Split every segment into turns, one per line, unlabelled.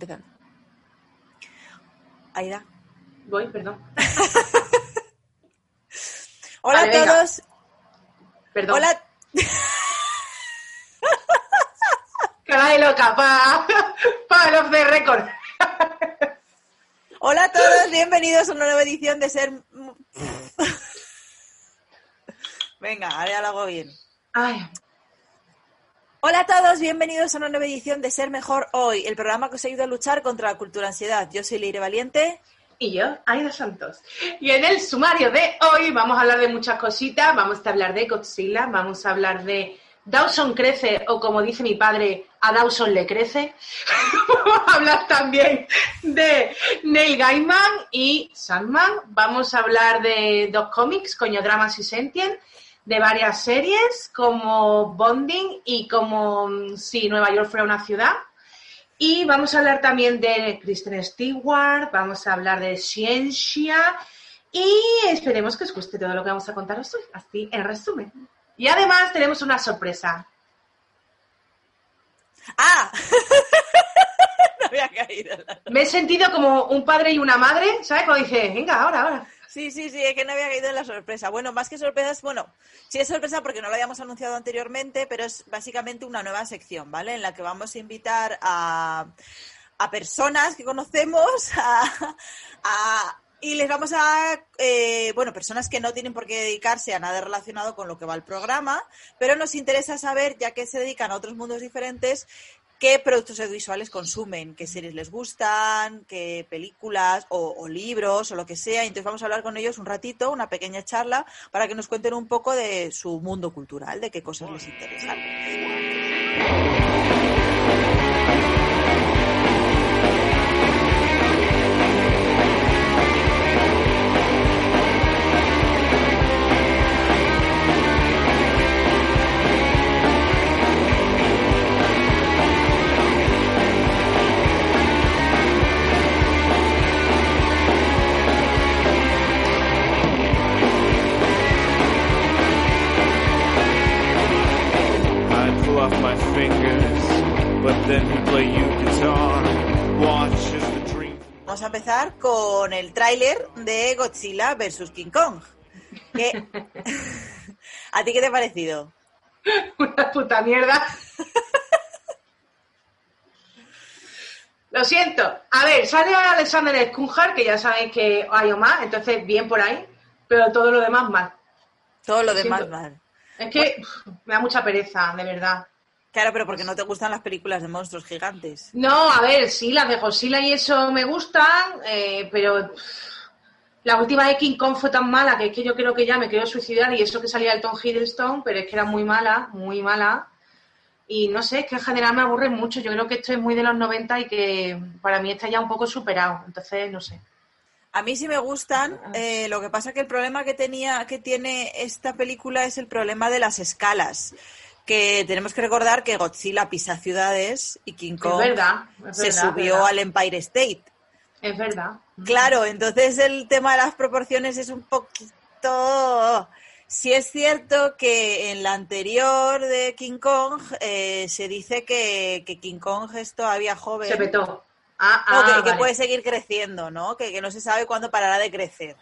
Empezando. Aida.
Voy, perdón.
Hola
Vale,
a
venga.
todos.
Perdón.
Hola.
Cara de loca, para pa el off the record.
Hola a todos, bienvenidos a una nueva edición de Ser. Venga, ahora lo hago bien.
Ay,
Hola a todos, bienvenidos a una nueva edición de Ser Mejor Hoy, el programa que os ayuda a luchar contra la cultura ansiedad. Yo soy Leire Valiente.
y yo, Aida Santos. Y en el sumario de hoy vamos a hablar de muchas cositas. Vamos a hablar de Godzilla, vamos a hablar de Dawson crece, o como dice mi padre, a Dawson le crece. vamos a hablar también de Neil Gaiman y Sandman. Vamos a hablar de dos cómics, Coñodramas y Sentient, de varias series como Bonding y como mm, Si Nueva York fuera una ciudad. Y vamos a hablar también de Kristen Stewart, vamos a hablar de ciencia y esperemos que os guste todo lo que vamos a contaros hoy, así en resumen. Y además tenemos una sorpresa.
¡Ah! no había caído. en la-
Me he sentido como un padre y una madre, ¿sabes? Cuando dice, venga, ahora, ahora.
Sí, sí, sí, es que no había caído en la sorpresa. Bueno, más que sorpresas, bueno, sí es sorpresa porque no lo habíamos anunciado anteriormente, pero es básicamente una nueva sección, ¿vale? En la que vamos a invitar a, a personas que conocemos a- a- y les vamos a, eh, bueno, personas que no tienen por qué dedicarse a nada relacionado con lo que va el programa, pero nos interesa saber, ya que se dedican a otros mundos diferentes, qué productos audiovisuales consumen, qué series les gustan, qué películas o, libros o lo que sea. Entonces vamos a hablar con ellos un ratito, una pequeña charla, para que nos cuenten un poco de su mundo cultural, de qué cosas les interesan.
Pull off my fingers, but then he'd play you guitar. Watch as the dream.
Vamos a empezar con el tráiler de Godzilla vs. King Kong. ¿Qué- ¿A ti qué te ha parecido?
Una puta mierda. Lo siento. A ver, sale Alexander Skunjar, que ya sabéis que hay o más, entonces bien por ahí, pero todo lo demás mal.
Todo lo
Lo
demás
siento.
mal.
Es que me da mucha pereza, de verdad.
Claro, pero porque no te gustan las películas de monstruos gigantes.
No, a ver, sí, las de Godzilla y eso me gustan, eh, pero la última de King Kong fue tan mala que es que yo creo que ya me quiero suicidar y eso que salía el Tom Hiddleston, pero es que era muy mala, muy mala. Y no sé, es que en general me aburre mucho. Yo creo que esto es muy de los 90 y que para mí está ya un poco superado. Entonces, no sé.
A mí sí me gustan, eh, lo que pasa que el problema que tenía, que tiene esta película es el problema de las escalas. Que tenemos que recordar que Godzilla pisa ciudades y King Kong
es verdad. es
se
verdad,
subió
verdad.
al Empire State.
Es verdad.
Claro, entonces el tema de las proporciones es un poquito... Sí es cierto que en la anterior de King Kong eh, se dice que, que King Kong es todavía joven.
Se petó. Ah, ah,
que, que
vale.
puede seguir creciendo, ¿no? Que, que no se sabe cuándo parará de crecer.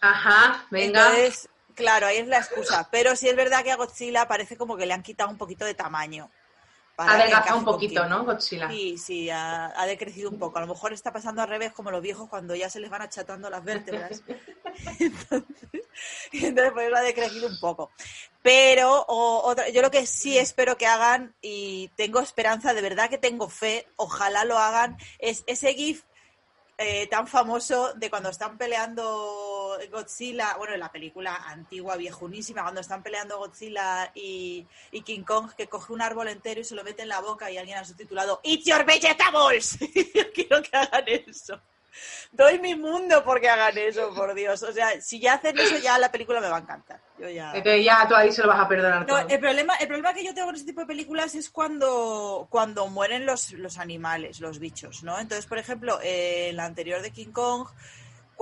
Ajá, venga.
Entonces, claro, ahí es la excusa. Pero sí es verdad que a Godzilla parece como que le han quitado un poquito de tamaño.
Ha adelgazado un poquito,
contigo.
¿no? Godzilla.
Sí, sí, ha, ha decrecido un poco. A lo mejor está pasando al revés como los viejos cuando ya se les van achatando las vértebras. entonces, entonces por eso ha decrecido un poco. Pero o- otra, yo lo que sí espero que hagan, y tengo esperanza, de verdad que tengo fe, ojalá lo hagan, es ese GIF eh, tan famoso de cuando están peleando Godzilla, bueno, en la película antigua, viejunísima, cuando están peleando Godzilla y, y King Kong, que coge un árbol entero y se lo mete en la boca y alguien ha subtitulado It's your vegetables. Yo quiero que hagan eso. Doy mi mundo porque hagan eso, por Dios. O sea, si ya hacen eso, ya la película me va a encantar. Yo ya...
Entonces ya tú ahí se lo vas a perdonar
No,
todo.
el problema, el problema que yo tengo con este tipo de películas es cuando, cuando mueren los, los animales, los bichos, ¿no? Entonces, por ejemplo, eh, en la anterior de King Kong,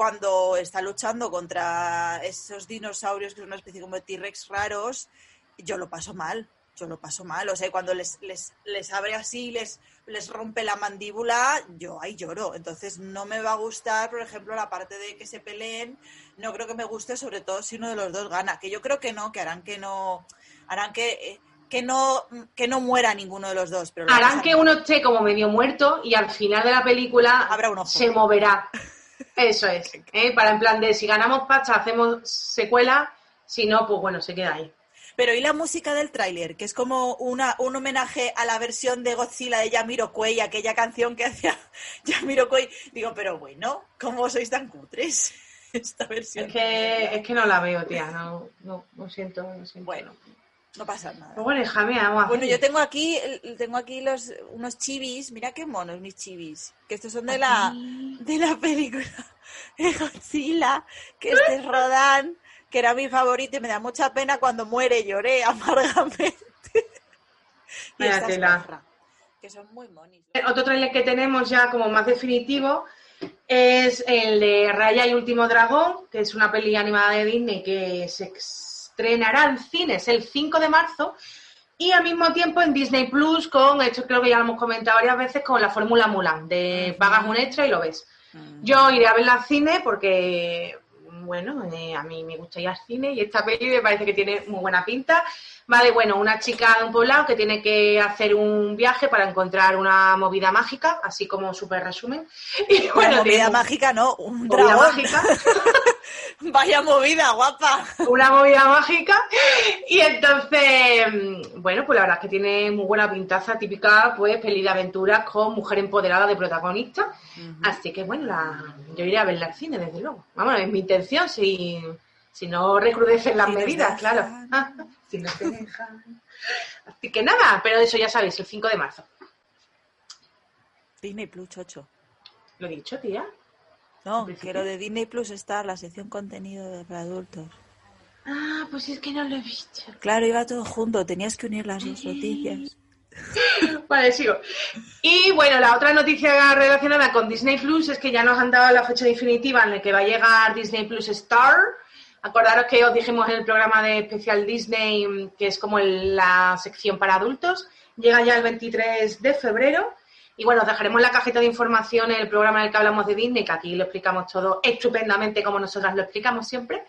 cuando está luchando contra esos dinosaurios que son una especie como de T-Rex raros, yo lo paso mal. Yo lo paso mal. O sea, cuando les, les, les abre así, les, les rompe la mandíbula, yo ahí lloro. Entonces no me va a gustar, por ejemplo, la parte de que se peleen. No creo que me guste, sobre todo si uno de los dos gana. Que yo creo que no, que harán que no, harán que, eh, que no, que no muera ninguno de los dos. Pero lo
Harán que uno esté como medio muerto y al final de la película
Habrá un ojo.
se moverá. Eso es. ¿eh? Para en plan de si ganamos pasta hacemos secuela, si no, pues bueno, se queda ahí.
Pero ¿y la música del tráiler? Que es como una, un homenaje a la versión de Godzilla de Jamiroquai, aquella canción que hacía Jamiroquai. Digo, pero bueno, ¿cómo sois tan cutres? Esta versión.
Es que, es que no la veo, tía. No, no, siento, lo siento.
Bueno, no pasa nada.
Pues bueno,
yo tengo aquí, tengo aquí los unos chivis, mira qué monos mis chivis, que estos son de la de la película de Godzilla, que este es Rodan, que era mi favorito y me da mucha pena cuando muere, lloré amargamente. y esta es que son muy monis.
Otro trailer que tenemos ya como más definitivo es el de Raya y Último Dragón, que es una peli animada de Disney que se estrenará en cines el 5 de marzo y al mismo tiempo en Disney Plus con, esto creo que ya lo hemos comentado varias veces, con la Fórmula Mulan, de pagas un extra y lo ves. Yo iré a verla al cine porque, bueno, eh, a mí me gusta ir al cine y esta peli me parece que tiene muy buena pinta. Va de, bueno, una chica de un poblado que tiene que hacer un viaje para encontrar una movida mágica, así como súper resumen. Y
Una movida mágica, no, un
movida mágica,
Vaya movida, guapa.
una movida mágica. Y entonces, bueno, pues la verdad es que tiene muy buena pintaza, típica, pues, peli de aventuras con mujer empoderada de protagonista. Así que bueno, la, yo iré a verla al cine, desde luego. Vamos, es mi intención, si, si no recrudecen las
Si
medidas, claro. si no te dejan. Así que nada, pero eso ya sabéis, el 5 de marzo.
Disney Plus, chocho.
Lo he dicho, tía.
No, que lo de Disney Plus está la sección contenido para adultos.
Ah, pues es que no lo he visto.
Claro, iba todo junto, tenías que unir las dos noticias.
Vale, sigo. Y bueno, la otra noticia relacionada con Disney Plus es que ya nos han dado la fecha definitiva en la que va a llegar Disney Plus Star. Acordaros que os dijimos en el programa de especial Disney, mm, que es como la sección para adultos. Llega ya el 23 de febrero. Y bueno, os dejaremos en la cajita de información el programa en el que hablamos de Disney, que aquí lo explicamos todo estupendamente como nosotras lo explicamos siempre.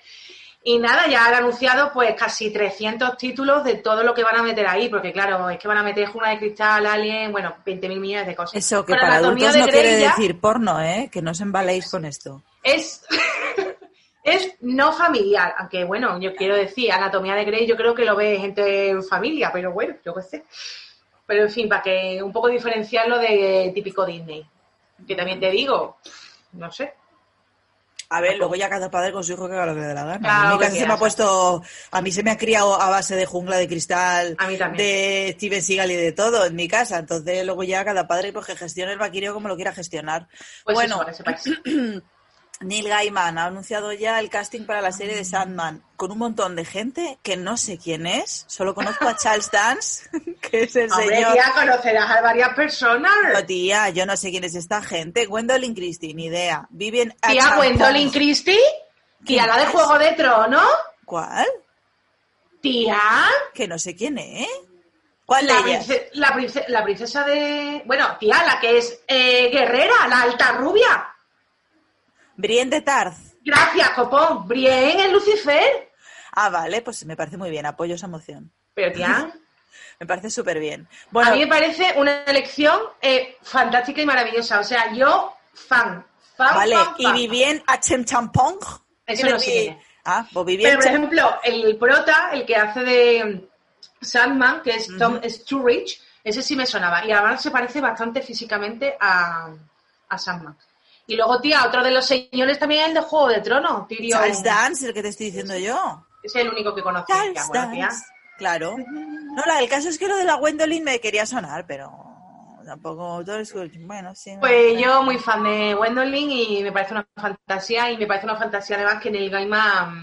Y nada, ya han anunciado pues casi 300 títulos de todo lo que van a meter ahí, porque claro, es que van a meter Juna de Cristal, Alien, bueno, 20.000 millones de cosas.
Eso, que para adultos no quiere
ya
decir porno, ¿eh? Que no os embaléis con esto.
Es, es no familiar, aunque bueno, yo quiero decir, Anatomía de Grey yo creo que lo ve gente en familia, pero bueno, yo qué sé. Pero en fin, para que un poco diferenciarlo de típico Disney. Que también te digo, no sé,
A ver, luego ya cada padre con su hijo que haga lo que le dé la gana.
Claro, lo que
casa se me ha puesto, a mí se me ha criado a base de jungla de cristal,
A mí también.
de Steven Seagal y de todo en mi casa. Entonces luego ya cada padre pues que gestione el vaquillo como lo quiera gestionar.
pues
bueno,
eso.
Neil Gaiman ha anunciado ya el casting para la serie de Sandman con un montón de gente que no sé quién es. Solo conozco a Charles Dance, que es el
Hombre,
señor.
tía, conocerás a varias personas.
No, tía, yo no sé quién es esta gente. Gwendolyn Christie, ni idea. Viven a
Tía. Gwendolyn Christie, tía,
¿Quién
la de? Juego de Tronos,
¿Cuál?
tía,
Que no sé quién es. ¿Cuál
la,
de ellas?
prince- la, prince- la princesa de... Bueno, tía, la que es eh, guerrera, la alta rubia.
Brienne de Tarth.
Gracias, copón. Brienne en Lucifer.
Ah, vale, pues me parece muy bien. Apoyo esa moción.
Pero, tía,
Me parece súper bien.
a
Bueno,
mí me parece una elección eh, fantástica y maravillosa. O sea, yo, fan. fan
vale.
fan,
¿Y
fan.
Vivien Champong?
Eso no sé.
Ah, pues Vivien
Pero, por ejemplo, el prota, el que hace de Sandman, que es Tom Sturridge, ese sí me sonaba. Y además se parece bastante físicamente a, a Sandman. Y luego, tía, otro de los señores también es el de Juego de Tronos, Tyrion.
Charles Dance, el que te estoy diciendo yo.
Es el único que conozco. Tía,
Charles
bueno, tía.
Dance. Claro. No, la, el caso es que lo de la Gwendolyn me quería sonar, pero tampoco todo es bueno, sí.
Pues yo muy fan de Gwendolyn y me parece una fantasía y me parece una fantasía además que en el Gaima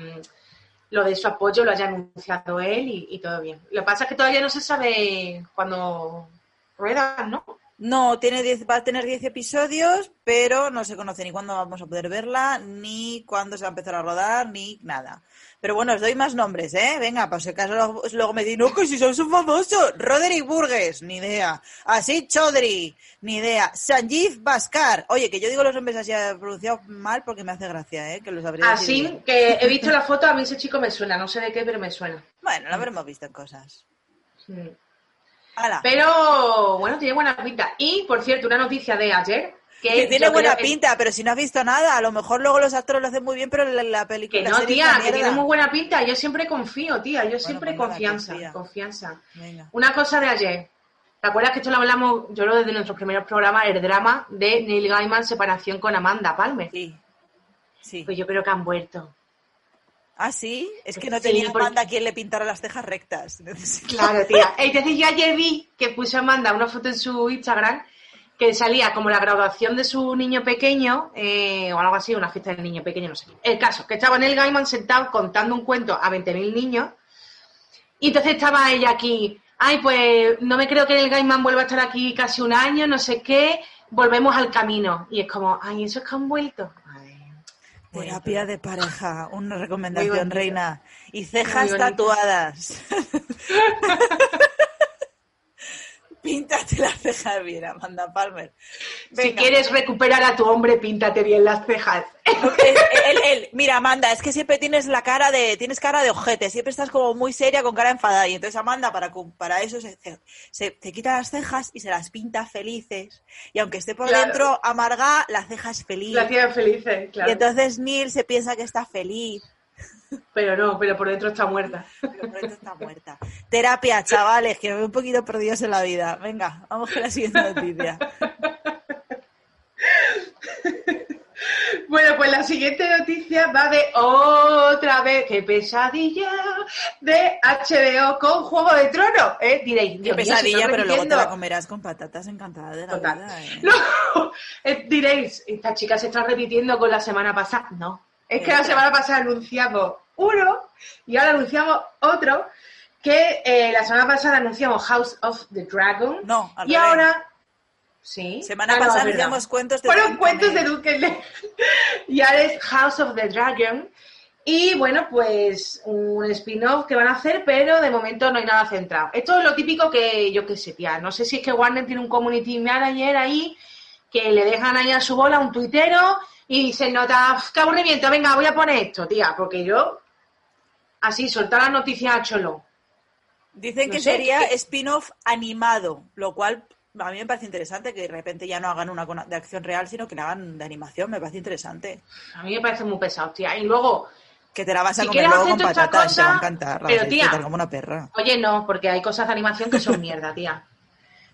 lo de su apoyo lo haya anunciado él y, y todo bien. Lo que pasa es que todavía no se sabe cuándo ruedan, ¿no?
No, tiene 10 va a tener 10 episodios, pero no se conoce ni cuándo vamos a poder verla, ni cuándo se va a empezar a rodar, ni nada. Pero bueno, os doy más nombres, ¿eh? Venga, por si acaso luego- me dicen, no, que si sos un famoso. Roderick Burgess, ni idea. Asid Chaudhry, ni idea. Sanjeev Bhaskar. Oye, que yo digo los nombres así eh, pronunciados mal porque me hace gracia, ¿eh? Que los habría
Así
bien.
que he visto la foto, a mí ese chico me suena, no sé de qué, pero me suena.
Bueno, lo habremos visto en cosas.
Pero bueno, tiene buena pinta. Y por cierto, una noticia de ayer. Que,
Que tiene buena
que-
pinta, pero si no has visto nada, a lo mejor luego los actores lo hacen muy bien, pero la, la película.
Que no, tía, que tiene muy buena pinta. Yo siempre confío, tía. Yo siempre
pues
confianza, confianza.
Venga.
Una cosa de ayer. ¿Te acuerdas que esto lo hablamos, yo lo desde nuestros primeros programas, el drama de Neil Gaiman separación con Amanda Palmer?
Sí. Sí.
Pues yo creo que han vuelto.
Ah, sí. Es que no
Sí,
tenía
porque-
Amanda quien le pintara las cejas rectas.
Claro, tía. Entonces yo ayer vi que puso Amanda una foto en su Instagram que salía como la graduación de su niño pequeño, eh, o algo así, una fiesta del niño pequeño, no sé. El caso, que estaba Neil Gaiman sentado contando un cuento a 20.000 niños, y entonces estaba ella aquí, ay, pues no me creo que Neil Gaiman vuelva a estar aquí casi un año, no sé qué, volvemos al camino. Y es como, ay, eso es que han vuelto.
Terapia de pareja, una recomendación, reina. Y cejas tatuadas. Píntate las cejas bien, Amanda Palmer.
Si quieres recuperar a tu hombre, píntate bien las cejas.
Él, él- él, mira, Amanda, es que siempre tienes la cara de, tienes cara de ojete, siempre estás como muy seria con cara enfadada. Y entonces Amanda, para, para eso, se, se, se- te quita las cejas y se las pinta felices. Y aunque esté por
Claro.
dentro amarga, la ceja es feliz.
La felices, claro.
Y entonces Neil se piensa que está feliz,
Pero no, pero por dentro está muerta.
pero por dentro está muerta. Terapia, chavales, que me veo un poquito perdidos en la vida. Venga, vamos con la siguiente noticia.
Bueno, pues la siguiente noticia va de otra vez, qué pesadilla, de HBO con Juego de Tronos. ¿eh? Diréis,
Qué pesadilla, pero luego te la comerás con patatas encantadas de la
Total.
vida. ¿eh?
No, eh, diréis, esta chica se está repitiendo con la semana pasada. No, es que la semana pasada anunciamos uno y ahora anunciamos otro, que eh, la semana pasada anunciamos House of the Dragon.
No, al
y
revés.
ahora... Sí.
Semana
Ah, no,
pasada
verdad.
anunciamos cuentos de
Fueron cuentos de. Duncan Y ahora es House of the Dragon. Y bueno, pues un spin-off que van a hacer, pero de momento no hay nada centrado. Esto es lo típico que yo qué sé, tía. No sé si es que Warner tiene un community manager ahí que le dejan ahí a su bola un tuitero y dicen, nota, "Uf, qué aburrimiento, venga, voy a poner esto, tía, porque yo así soltar las noticias a cholo.
Dicen
No
que
sé,
sería
que-
spin-off animado, lo cual a mí me parece interesante que de repente ya no hagan una de acción real, sino que la hagan de animación. Me parece interesante.
A mí me parece muy pesado, tía. Y luego,
Que te la vas a
Si
comer luego con patatas, te va a
cosa,
encantar. la
pero,
vas
tía,
como una perra.
Oye, no, porque hay cosas de animación que son mierda, tía.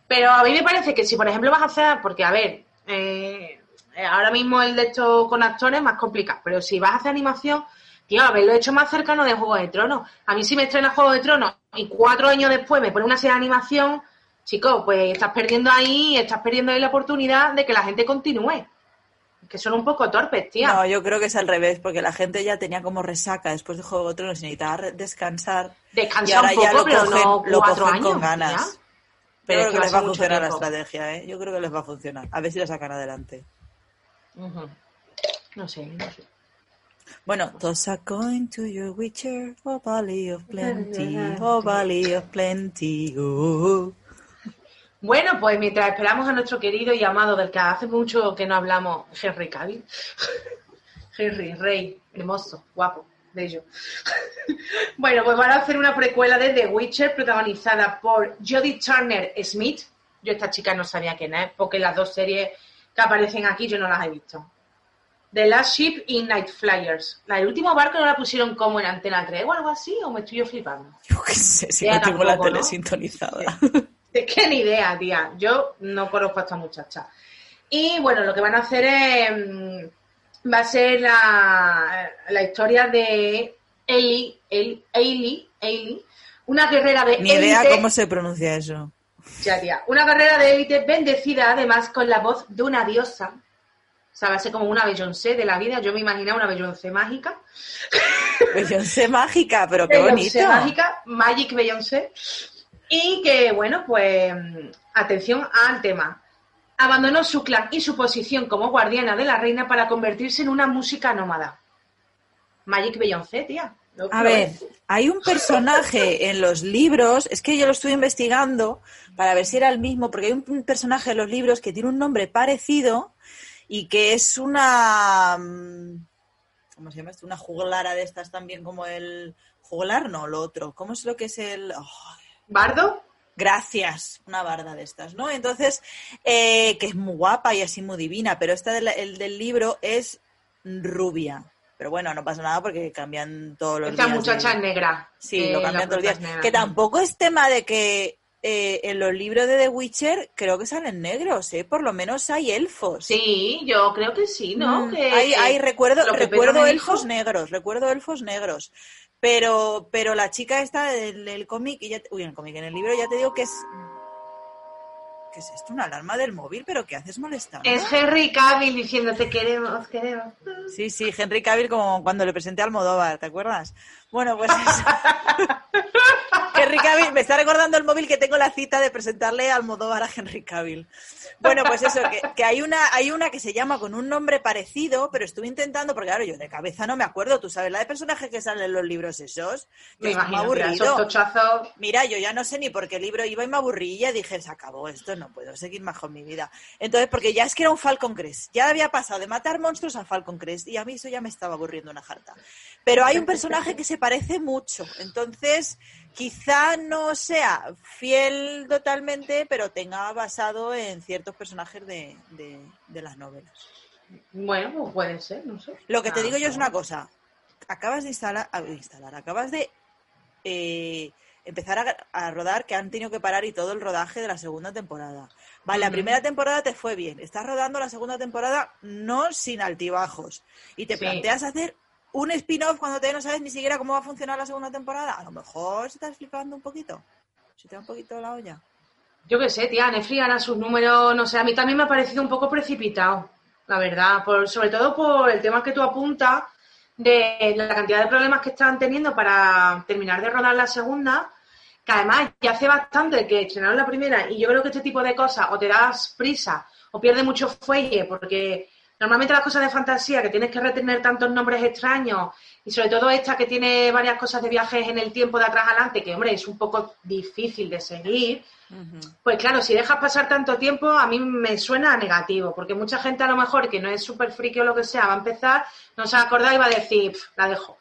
Pero a mí me parece que si, por ejemplo, vas a hacer, porque, a ver, eh, ahora mismo el de esto con actores es más complicado, pero si vas a hacer animación, tío, haberlo hecho más cercano de Juego de Tronos. A mí si me estrena Juego de Tronos y cuatro años después me pone una serie de animación, chicos, pues estás perdiendo ahí, estás perdiendo ahí la oportunidad de que la gente continúe. Que son un poco torpes, tía.
No, yo creo que es al revés, porque la gente ya tenía como resaca después de Juego de Tronos y necesitaba re- descansar. y ahora
un poco,
ya lo
pero
cogen,
no
lo
cuatro
cogen
años.
con ganas.
tía. Pero
creo
que
les va a funcionar la estrategia, ¿eh? Yo creo que les va a funcionar. A ver si la sacan adelante.
No sé, no sé.
Bueno, toss a coin to your witcher, oh valley of plenty, oh valley of plenty, oh.
Bueno, pues mientras esperamos a nuestro querido y amado, del que hace mucho que no hablamos, Henry Cavill. Henry, rey, hermoso, guapo, bello. bueno, pues van a hacer una precuela de The Witcher protagonizada por Jodie Turner Smith. Yo esta chica no sabía quién es, porque las dos series que aparecen aquí yo no las he visto. The Last Ship y Night Flyers. La del último barco no la pusieron como en Antena 3 o algo así, o me estoy yo flipando.
Yo qué sé, si no tengo la tele
¿no?
sintonizada.
Es que ni idea, tía. Yo no conozco a esta muchacha. Y bueno, lo que van a hacer es. mm, Va a ser la, la historia de El- Ailey, Ailey, una guerrera de
Ni idea cómo se pronuncia eso.
Ya, tía. Una guerrera de élite bendecida además con la voz de una diosa. O sea, va a ser como una Beyoncé de la vida. Yo me imaginaba una Beyoncé mágica.
Beyoncé mágica, pero qué bonito.
Beyoncé mágica, Magic Beyoncé. Y que, bueno, pues, atención al tema. abandonó su clan y su posición como guardiana de la reina para convertirse en una música nómada. Magic Beyoncé, tía. No,
A ver, hay un personaje en los libros, es que yo lo estuve investigando para ver si era el mismo, porque hay un personaje en los libros que tiene un nombre parecido y que es una... mm, ¿Cómo se llama esto? Una juglara de estas también como el... Juglar, no, lo otro. ¿Cómo es lo que es el...? oh,
¿Bardo?
Gracias, una barda de estas, ¿no? Entonces, eh, que es muy guapa y así muy divina, pero esta el del libro es rubia. Pero bueno, no pasa nada porque cambian todos los
Esta
días.
muchacha
de-
es negra.
Sí,
Eh,
lo cambian todos los días. Que tampoco es tema de que eh, en los libros de The Witcher creo que salen negros, ¿eh? Por lo menos hay elfos.
Sí, yo creo que sí, ¿no?
Mm,
Que-
hay, hay recuerdo, recuerdo elfos
dijo-
negros, recuerdo elfos negros. Pero, pero la chica esta del, del cómic, y ya te- uy, en el cómic, en el libro ya te digo que es. ¿Qué es esto? ¿Una alarma del móvil? ¿Pero qué haces molestando?
Es Henry Cavill diciendo te queremos, queremos.
Sí, sí, Henry Cavill como cuando le presenté a Almodóvar, ¿te acuerdas? Bueno, pues eso. Henry Cavill, me está recordando el móvil que tengo la cita de presentarle a Almodóvar a Henry Cavill. Bueno, pues eso, que, que hay una hay una que se llama con un nombre parecido, pero estuve intentando, porque claro, yo de cabeza no me acuerdo, tú sabes, la de personajes que salen en los libros esos,
Me imagino, mira,
aburrido.
tochazos.
Mira, yo ya no sé ni por qué libro iba y me aburrí y ya dije, se acabó esto, no puedo seguir más con mi vida. Entonces, porque ya es que era un Falcon Crest, ya había pasado de matar monstruos a Falcon Crest y a mí eso ya me estaba aburriendo una jarta. Pero hay un personaje que se parece mucho, entonces quizá no sea fiel totalmente, pero tenga basado en ciertos personajes de, de- de las novelas.
Bueno, pues puede ser, no sé.
Lo que te
Ah,
digo yo es una cosa. Acabas de instalar, instalar acabas de eh, empezar a, a rodar que han tenido que parar y todo el rodaje de la segunda temporada. Vale, la primera temporada te fue bien. Estás rodando la segunda temporada no sin altibajos. Y te
Sí.
planteas hacer un spin-off cuando todavía no sabes ni siquiera cómo va a funcionar la segunda temporada. A lo mejor se estás flipando un poquito. Se te va un poquito la olla.
Yo qué sé, tía, Netflix hará sus números, no sé, a mí también me ha parecido un poco precipitado, la verdad, por, sobre todo por el tema que tú apuntas de la cantidad de problemas que están teniendo para terminar de rodar la segunda, que además ya hace bastante que estrenaron la primera y yo creo que este tipo de cosas o te das prisa o pierdes mucho fuelle porque normalmente las cosas de fantasía que tienes que retener tantos nombres extraños y sobre todo esta que tiene varias cosas de viajes en el tiempo de atrás adelante, que hombre, es un poco difícil de seguir, pues claro, si dejas pasar tanto tiempo, a mí me suena a negativo, porque mucha gente a lo mejor que no es súper friki o lo que sea, va a empezar, no se va a acordar y va a decir, "Pf, la dejo.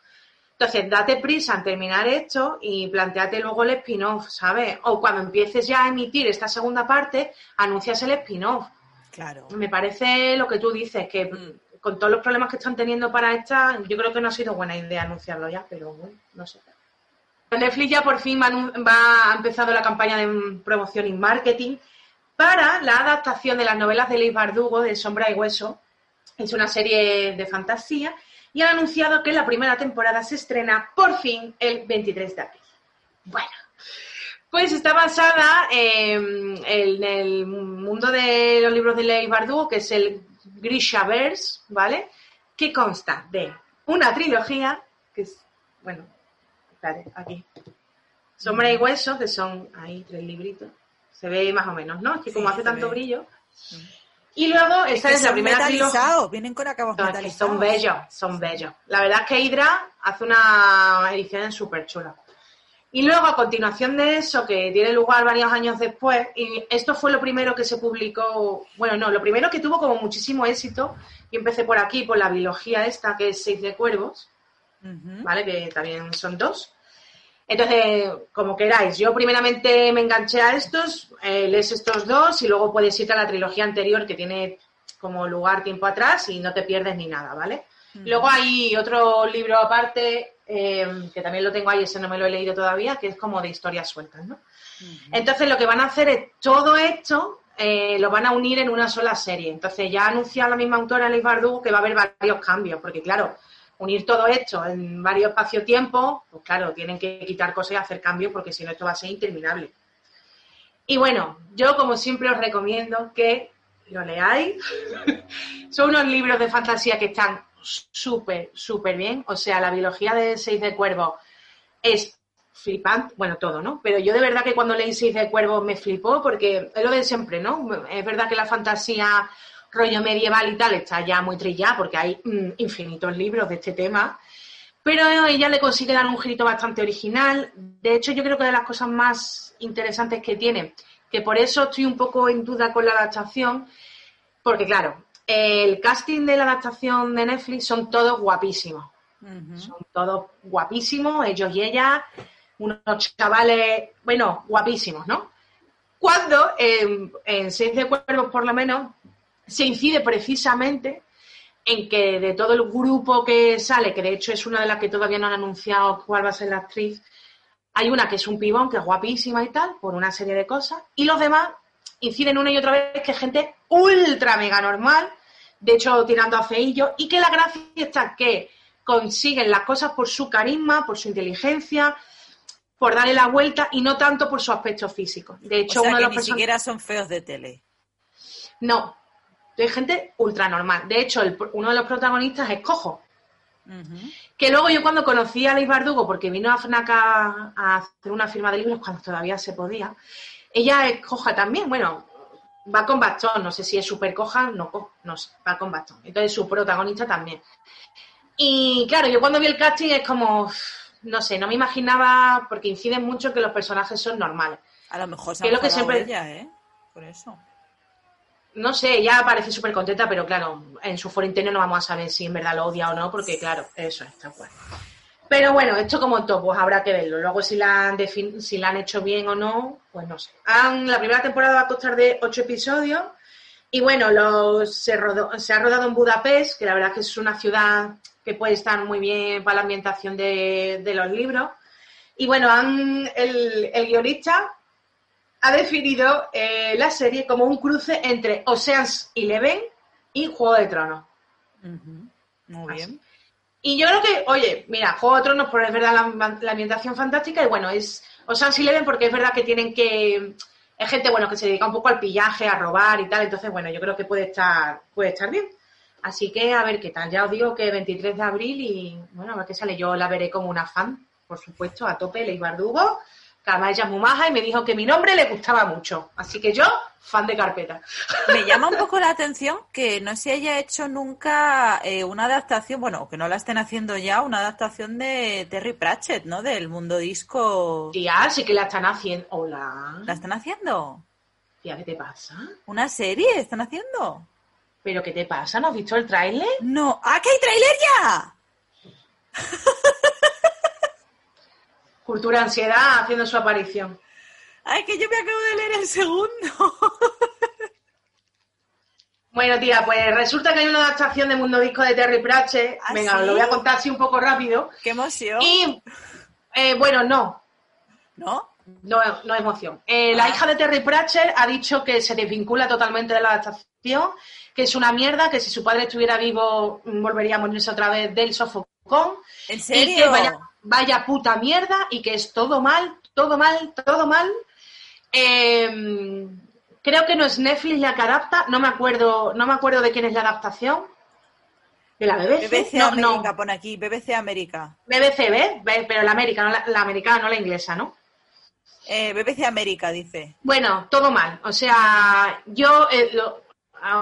Entonces, date prisa en terminar esto y planteate luego el spin-off, ¿sabes? O cuando empieces ya a emitir esta segunda parte, anuncias el spin-off.
Claro.
Me parece lo que tú dices, que
Mm.
con todos los problemas que están teniendo para esta, yo creo que no ha sido buena idea anunciarlo ya, pero bueno, no sé. Netflix ya por fin va, va- ha empezado la campaña de promoción y marketing para la adaptación de las novelas de Leigh Bardugo de Sombra y Hueso. Es una serie de fantasía y han anunciado que la primera temporada se estrena por fin el 23 de abril. Bueno, pues está basada en, en el mundo de los libros de Leigh Bardugo, que es el Grishaverse, ¿vale? Que consta de una trilogía, que es, bueno, espérate, aquí. Sombra y Hueso, que son ahí tres libritos. Se ve más o menos, ¿no? Es que
Sí,
como hace tanto
ve.
brillo. Y luego, esta
Que
es la primera trilogía.
metalizados, vienen con acabos
No, es que
metalizados.
son bellos, son bellos. La verdad es que Hydra hace una edición súper chula. Y luego, a continuación de eso, que tiene lugar varios años después, y esto fue lo primero que se publicó, bueno, no, lo primero que tuvo como muchísimo éxito, y empecé por aquí, por la biología esta, que es Seis de Cuervos. ¿vale? Que también son dos. Entonces, como queráis, yo primeramente me enganché a estos, eh, lees estos dos y luego puedes irte a la trilogía anterior que tiene como lugar tiempo atrás y no te pierdes ni nada, ¿vale? Luego hay otro libro aparte eh, que también lo tengo ahí, ese no me lo he leído todavía, que es como de historias sueltas, ¿no? Entonces lo que van a hacer es todo esto eh, lo van a unir en una sola serie. Entonces ya ha anunciado la misma autora, Leigh Bardugo, que va a haber varios cambios, porque claro, unir todo esto en varios espacio-tiempo, pues claro, tienen que quitar cosas y hacer cambios, porque si no esto va a ser interminable. Y bueno, yo como siempre os recomiendo que lo leáis. Son unos libros de fantasía que están súper, súper bien. O sea, la biología de Seis de Cuervo es flipante, bueno, todo, ¿no? Pero yo de verdad que cuando leí Seis de Cuervos me flipó porque es lo de siempre, ¿no? Es verdad que la fantasía rollo medieval y tal está ya muy trillada porque hay mm, infinitos libros de este tema, pero ella le consigue dar un girito bastante original. De hecho, yo creo que de las cosas más interesantes que tiene, que por eso estoy un poco en duda con la adaptación, porque claro, el casting de la adaptación de Netflix son todos guapísimos. Son todos guapísimos, ellos y ella, unos chavales, bueno, guapísimos, ¿no? Cuando en, en Seis de Cuervos, por lo menos, se incide precisamente en que de todo el grupo que sale, que de hecho es una de las que todavía no han anunciado cuál va a ser la actriz, hay una que es un pibón, que es guapísima y tal, por una serie de cosas, y los demás inciden una y otra vez que es gente ultra mega normal, de hecho tirando a feillo, y que la gracia está que consiguen las cosas por su carisma, por su inteligencia, por darle la vuelta y no tanto por su aspecto físico. De hecho,
o sea,
uno de
que
los
ni siquiera son feos de tele.
No, de gente ultra normal. De hecho, el- uno de los protagonistas es cojo. Que luego yo cuando conocí a Liz Bardugo, porque vino a FNAC a, a hacer una firma de libros cuando todavía se podía, ella es coja también, bueno, va con bastón, no sé si es súper coja, no, no sé, va con bastón. Entonces su protagonista también. Y claro, yo cuando vi el casting es como, no sé, no me imaginaba, porque inciden mucho que los personajes son normales.
A lo mejor se
Que es lo que siempre-
ella, ¿eh? Por eso.
No sé, ella parece súper contenta, pero claro, en su foro interno no vamos a saber si en verdad lo odia o no, porque claro, eso es tal cual. Pero bueno, esto como todo, pues habrá que verlo. Luego si la han, si la han hecho bien o no, pues no sé. La primera temporada va a costar de ocho episodios y bueno, los, se, ha rodado en Budapest, que la verdad que es una ciudad que puede estar muy bien para la ambientación de, de los libros. Y bueno, han, el, el guionista ha definido eh, la serie como un cruce entre Ocean's Eleven y Juego de Tronos.
Muy
Así.
bien.
Y yo creo que, oye, mira, Juego de Tronos, por es verdad la, la ambientación fantástica y bueno, es Ocean's Eleven porque es verdad que tienen que... Es gente, bueno, que se dedica un poco al pillaje, a robar y tal, entonces, bueno, yo creo que puede estar, puede estar bien. Así que a ver qué tal. Ya os digo que 23 de abril y, bueno, a ver qué sale. Yo la veré como una fan, por supuesto, a tope, Leis Bardugo. Es muy maja y me dijo que mi nombre le gustaba mucho. Así que yo, fan de carpeta.
Me llama un poco la atención que no se haya hecho nunca eh, una adaptación, bueno, que no la estén haciendo ya, una adaptación de Terry Pratchett, ¿no? Del mundo disco.
Tía, sí que la están haciendo. Hola.
¿La están haciendo?
Tía, ¿qué te pasa?
¿Una serie están haciendo?
¿Pero qué te pasa? ¿No has visto el tráiler?
No. ¡Ah, que hay tráiler ya!
Cultura Ansiedad haciendo su aparición.
¡Ay, que yo me acabo de leer el segundo!
Bueno, tía, pues resulta que hay una adaptación de Mundo Disco de Terry Pratchett.
¿Ah,
Venga,
sí?
lo voy a contar así un poco rápido.
¡Qué emoción!
Y, eh, bueno, no,
¿No?
no, no emoción. Eh, la
Ah.
hija de Terry Pratchett ha dicho que se desvincula totalmente de la adaptación, que es una mierda, que si su padre estuviera vivo mm, volvería a morirse otra vez del sofocón.
¿En
Y que
serio?
vaya, vaya puta mierda y que es todo mal, todo mal, todo mal. Eh, creo que no es Netflix la que adapta, no me acuerdo, no me acuerdo de quién es la adaptación. ¿De la BBC?
BBC
no,
América,
no.
pone aquí, BBC América.
BBC, ¿ves? Ve- Pero la americana, no la, la americana, no la inglesa, ¿no?
Eh, BBC América, dice.
Bueno, todo mal. O sea, yo eh, lo-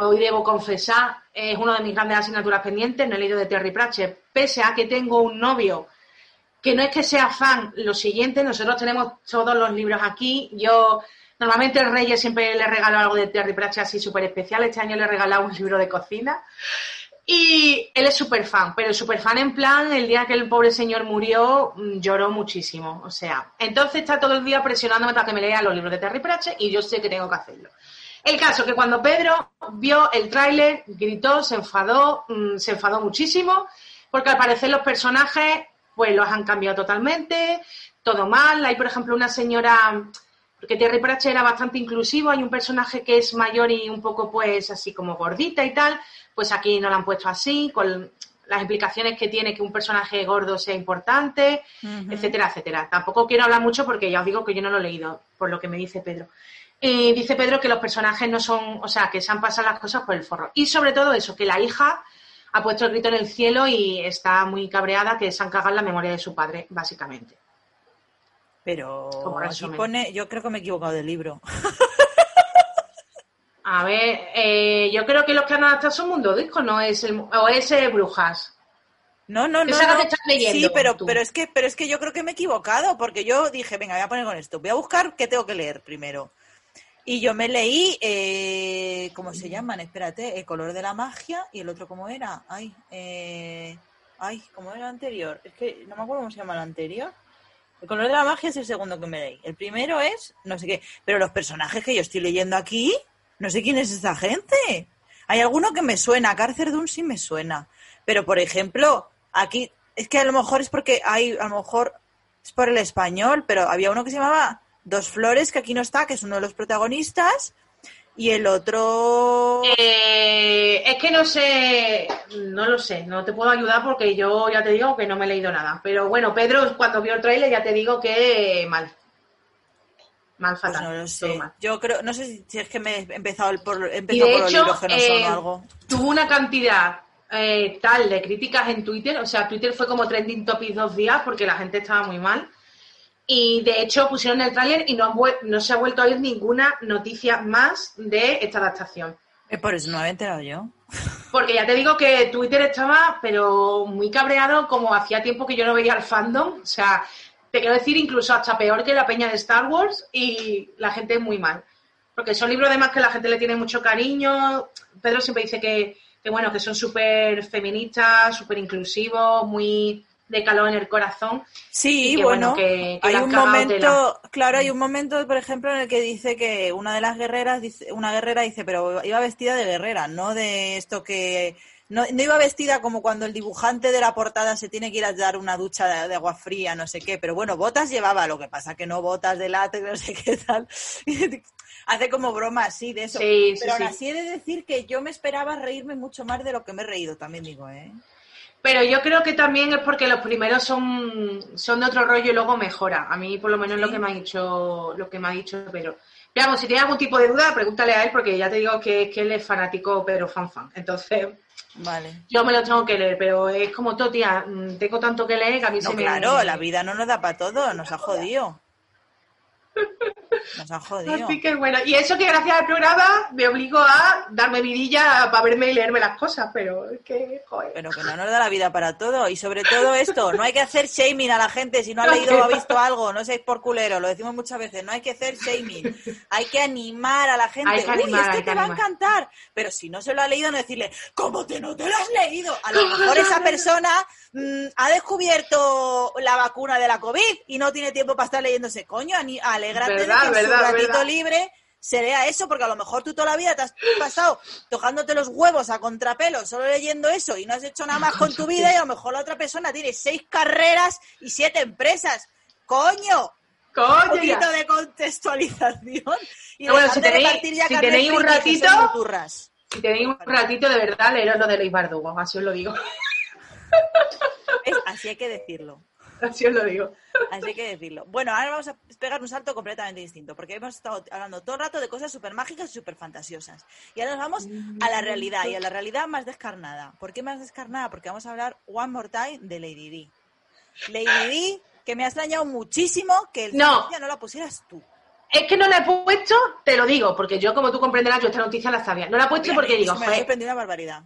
hoy debo confesar, es una de mis grandes asignaturas pendientes, no he leído de Terry Pratchett, pese a que tengo un novio que no es que sea fan, lo siguiente, nosotros tenemos todos los libros aquí, yo normalmente el Reyes siempre le regalo algo de Terry Pratchett así súper especial, este año le he regalado un libro de cocina y él es súper fan, pero súper fan en plan, el día que el pobre señor murió, mm, lloró muchísimo. O sea, entonces está todo el día presionándome para que me lea los libros de Terry Pratchett y yo sé que tengo que hacerlo. El caso que cuando Pedro vio el tráiler, gritó, se enfadó, mm, se enfadó muchísimo, porque al parecer los personajes, pues los han cambiado totalmente, todo mal. Hay, por ejemplo, una señora, porque Terry Pratchett era bastante inclusivo, hay un personaje que es mayor y un poco, pues, así como gordita y tal, pues aquí no la han puesto así, con las implicaciones que tiene que un personaje gordo sea importante, etcétera, etcétera. Tampoco quiero hablar mucho porque ya os digo que yo no lo he leído, por lo que me dice Pedro. Y dice Pedro que los personajes no son, o sea, que se han pasado las cosas por el forro. Y sobre todo eso, que la hija ha puesto el grito en el cielo y está muy cabreada que se han cagado en la memoria de su padre, básicamente.
Pero aquí pone, yo creo que me he equivocado del libro.
A ver, eh, yo creo que los que han adaptado son Mundo Disco, no es el, o es eh, Brujas.
No, no,
¿Qué
no. no.
leyendo
sí, pero,
tú?
pero es que, pero es que yo creo que me he equivocado, porque yo dije, venga, voy a poner con esto. Voy a buscar qué tengo que leer primero. Y yo me leí, eh, ¿cómo se llaman? Espérate, El color de la magia y el otro, ¿cómo era? Ay, eh, ay, ¿cómo era el anterior? Es que no me acuerdo cómo se llama el anterior. El color de la magia es el segundo que me leí. El primero es, no sé qué, pero los personajes que yo estoy leyendo aquí, no sé quién es esta gente. Hay alguno que me suena, Cárcer Dune sí me suena. Pero, por ejemplo, aquí, es que a lo mejor es porque hay, a lo mejor es por el español, pero había uno que se llamaba Dos Flores, que aquí no está, que es uno de los protagonistas, y el otro...
Eh, es que no sé, no lo sé, no te puedo ayudar porque yo ya te digo que no me he leído nada. Pero bueno, Pedro, cuando vio el trailer ya te digo que mal. Mal,
Pues
fatal.
no lo sé.
mal.
Yo creo, no sé si, es que me he empezado el- por, he
Y
empezado
de
por
hecho,
son
eh,
o algo.
tuvo una cantidad eh, tal de críticas en Twitter, o sea, Twitter fue como trending topic dos días porque la gente estaba muy mal. Y de hecho pusieron el tráiler y no, han vuel- no se ha vuelto a oír ninguna noticia más de esta adaptación.
Eh, por eso no me había enterado yo.
Porque ya te digo que Twitter estaba, pero muy cabreado, como hacía tiempo que yo no veía al fandom. O sea, te quiero decir, incluso hasta peor que la peña de Star Wars y la gente muy mal. Porque son libros además que la gente le tiene mucho cariño. Pedro siempre dice que, que bueno, que son súper feministas, súper inclusivos, muy de calor en el corazón.
Sí,
que,
bueno,
que- que
hay un momento, claro, hay un momento, por ejemplo, en el que dice que una de las guerreras, dice, una guerrera dice, pero iba vestida de guerrera, no de esto que, no, no iba vestida como cuando el dibujante de la portada se tiene que ir a dar una ducha de, de agua fría, no sé qué, pero bueno, botas llevaba, lo que pasa que no botas de látex, no sé qué tal. Hace como broma así de eso.
Sí, sí,
pero aún
sí.
así he de decir que yo me esperaba reírme mucho más de lo que me he reído, también digo, ¿eh?
Pero yo creo que también es porque los primeros son, son de otro rollo y luego mejora. A mí, por lo menos,
Sí.
lo que me ha dicho, lo que me ha dicho Pedro. Veamos, si tienes algún tipo de duda, pregúntale a él, porque ya te digo que, que él es fanático, pero fan fan. Entonces,
Vale.
yo me lo tengo que leer, pero es como todo, tía, mm, tengo tanto que leer que a mí
No,
se me...
claro, la vida no nos da para todo, nos ha jodido. Nos ha jodido.
Así que bueno, y eso que gracias al programa me obligó a darme vidilla para verme y leerme las cosas, pero es que, joder.
Pero que no nos da la vida para todo. Y sobre todo esto, no hay que hacer shaming a la gente si no ha leído o ha visto algo, no seáis por culero, lo decimos muchas veces, no hay que hacer shaming. Hay que animar a la gente.
Hay que
Uy, este
hay que
te va a
animar".
encantar. Pero si no se lo ha leído, no decirle, ¿cómo te no te lo has leído? A lo mejor esa persona mm, ha descubierto la vacuna de la COVID y no tiene tiempo para estar leyéndose. Coño, alégrate de que en su ratito
verdad.
libre se lea eso, porque a lo mejor tú toda la vida te has pasado tocándote los huevos a contrapelo, solo leyendo eso y no has hecho nada más con tu vida y a lo mejor la otra persona tiene seis carreras y siete empresas. ¡Coño! Un
Coño,
poquito
ya.
de contextualización y
Bueno,
dejad
si
de
tenéis-
repartir ya
si tenéis un ratito-. Si tenéis un ratito, de verdad, leeros lo de Luis Bardugo, así os lo digo.
Así hay que decirlo.
Así os lo digo.
Así hay que decirlo. Bueno, ahora vamos a pegar un salto completamente distinto, porque hemos estado hablando todo el rato de cosas súper mágicas y súper fantasiosas. Y ahora nos vamos a la realidad, y a la realidad más descarnada. ¿Por qué más descarnada? Porque vamos a hablar One More Time de Lady Di. Lady Di, que me ha extrañado muchísimo que el
No.
no la pusieras tú.
Es que no la he puesto, te lo digo, porque yo, como tú comprenderás, yo esta noticia la sabía. No la he puesto porque digo,
me ha sorprendido una barbaridad.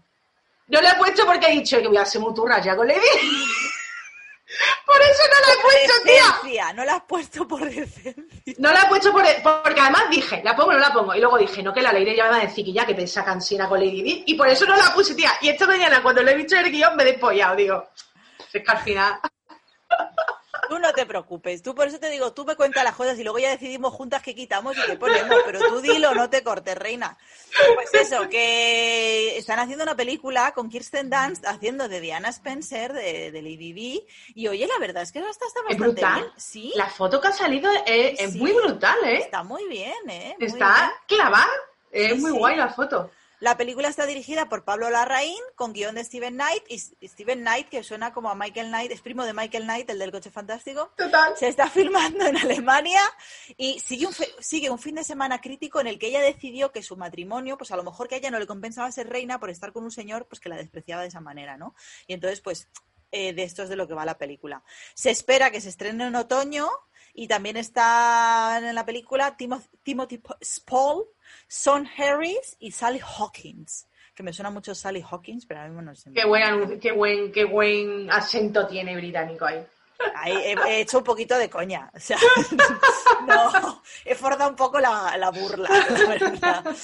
no la he puesto porque he dicho que voy a hacer muy turra ya con Lady. Por eso no la he puesto, tía.
No la has puesto por decencia.
No la he puesto por, porque además dije, la pongo o no la pongo. Y luego dije, no, que la Lady ya me va a decir que ya que te sacan cansina con Lady Di. Y por eso no la puse, tía. Y esta mañana, cuando lo he visto el guion, me he despollado. Digo, es que al final.
Tú no te preocupes, tú por eso te digo, tú me cuentas las cosas y luego ya decidimos juntas qué quitamos y qué ponemos, pero tú dilo, no te cortes, reina. Pues eso, que están haciendo una película con Kirsten Dunst haciendo de Diana Spencer, de, de Lady Di, y oye, la verdad es que está, está
Es
bastante
brutal.
bien. Sí,
La foto que ha salido es, es
Sí.
muy brutal, ¿eh?
está muy bien, ¿eh? Muy
Está clavada. Es
Sí,
muy guay la foto.
La película está dirigida por Pablo Larraín, con guion de Steven Knight, y Steven Knight, que suena como a Michael Knight, es primo de Michael Knight, el del coche fantástico.
Total.
Se está filmando en Alemania y sigue un, fe- sigue un fin de semana crítico en el que ella decidió que su matrimonio, pues a lo mejor que a ella no le compensaba ser reina por estar con un señor pues que la despreciaba de esa manera, ¿no? Y entonces, pues, eh, de esto es de lo que va la película. Se espera que se estrene en otoño Y también está en la película Timoth- Timothy P- Spall, Son Harris y Sally Hawkins. Que me suena mucho Sally Hawkins, pero ahora mismo no sé.
Qué buen, qué buen, qué buen acento tiene británico ahí.
Ahí he, he hecho un poquito de coña. O sea, no, he forzado un poco la, la burla, la verdad.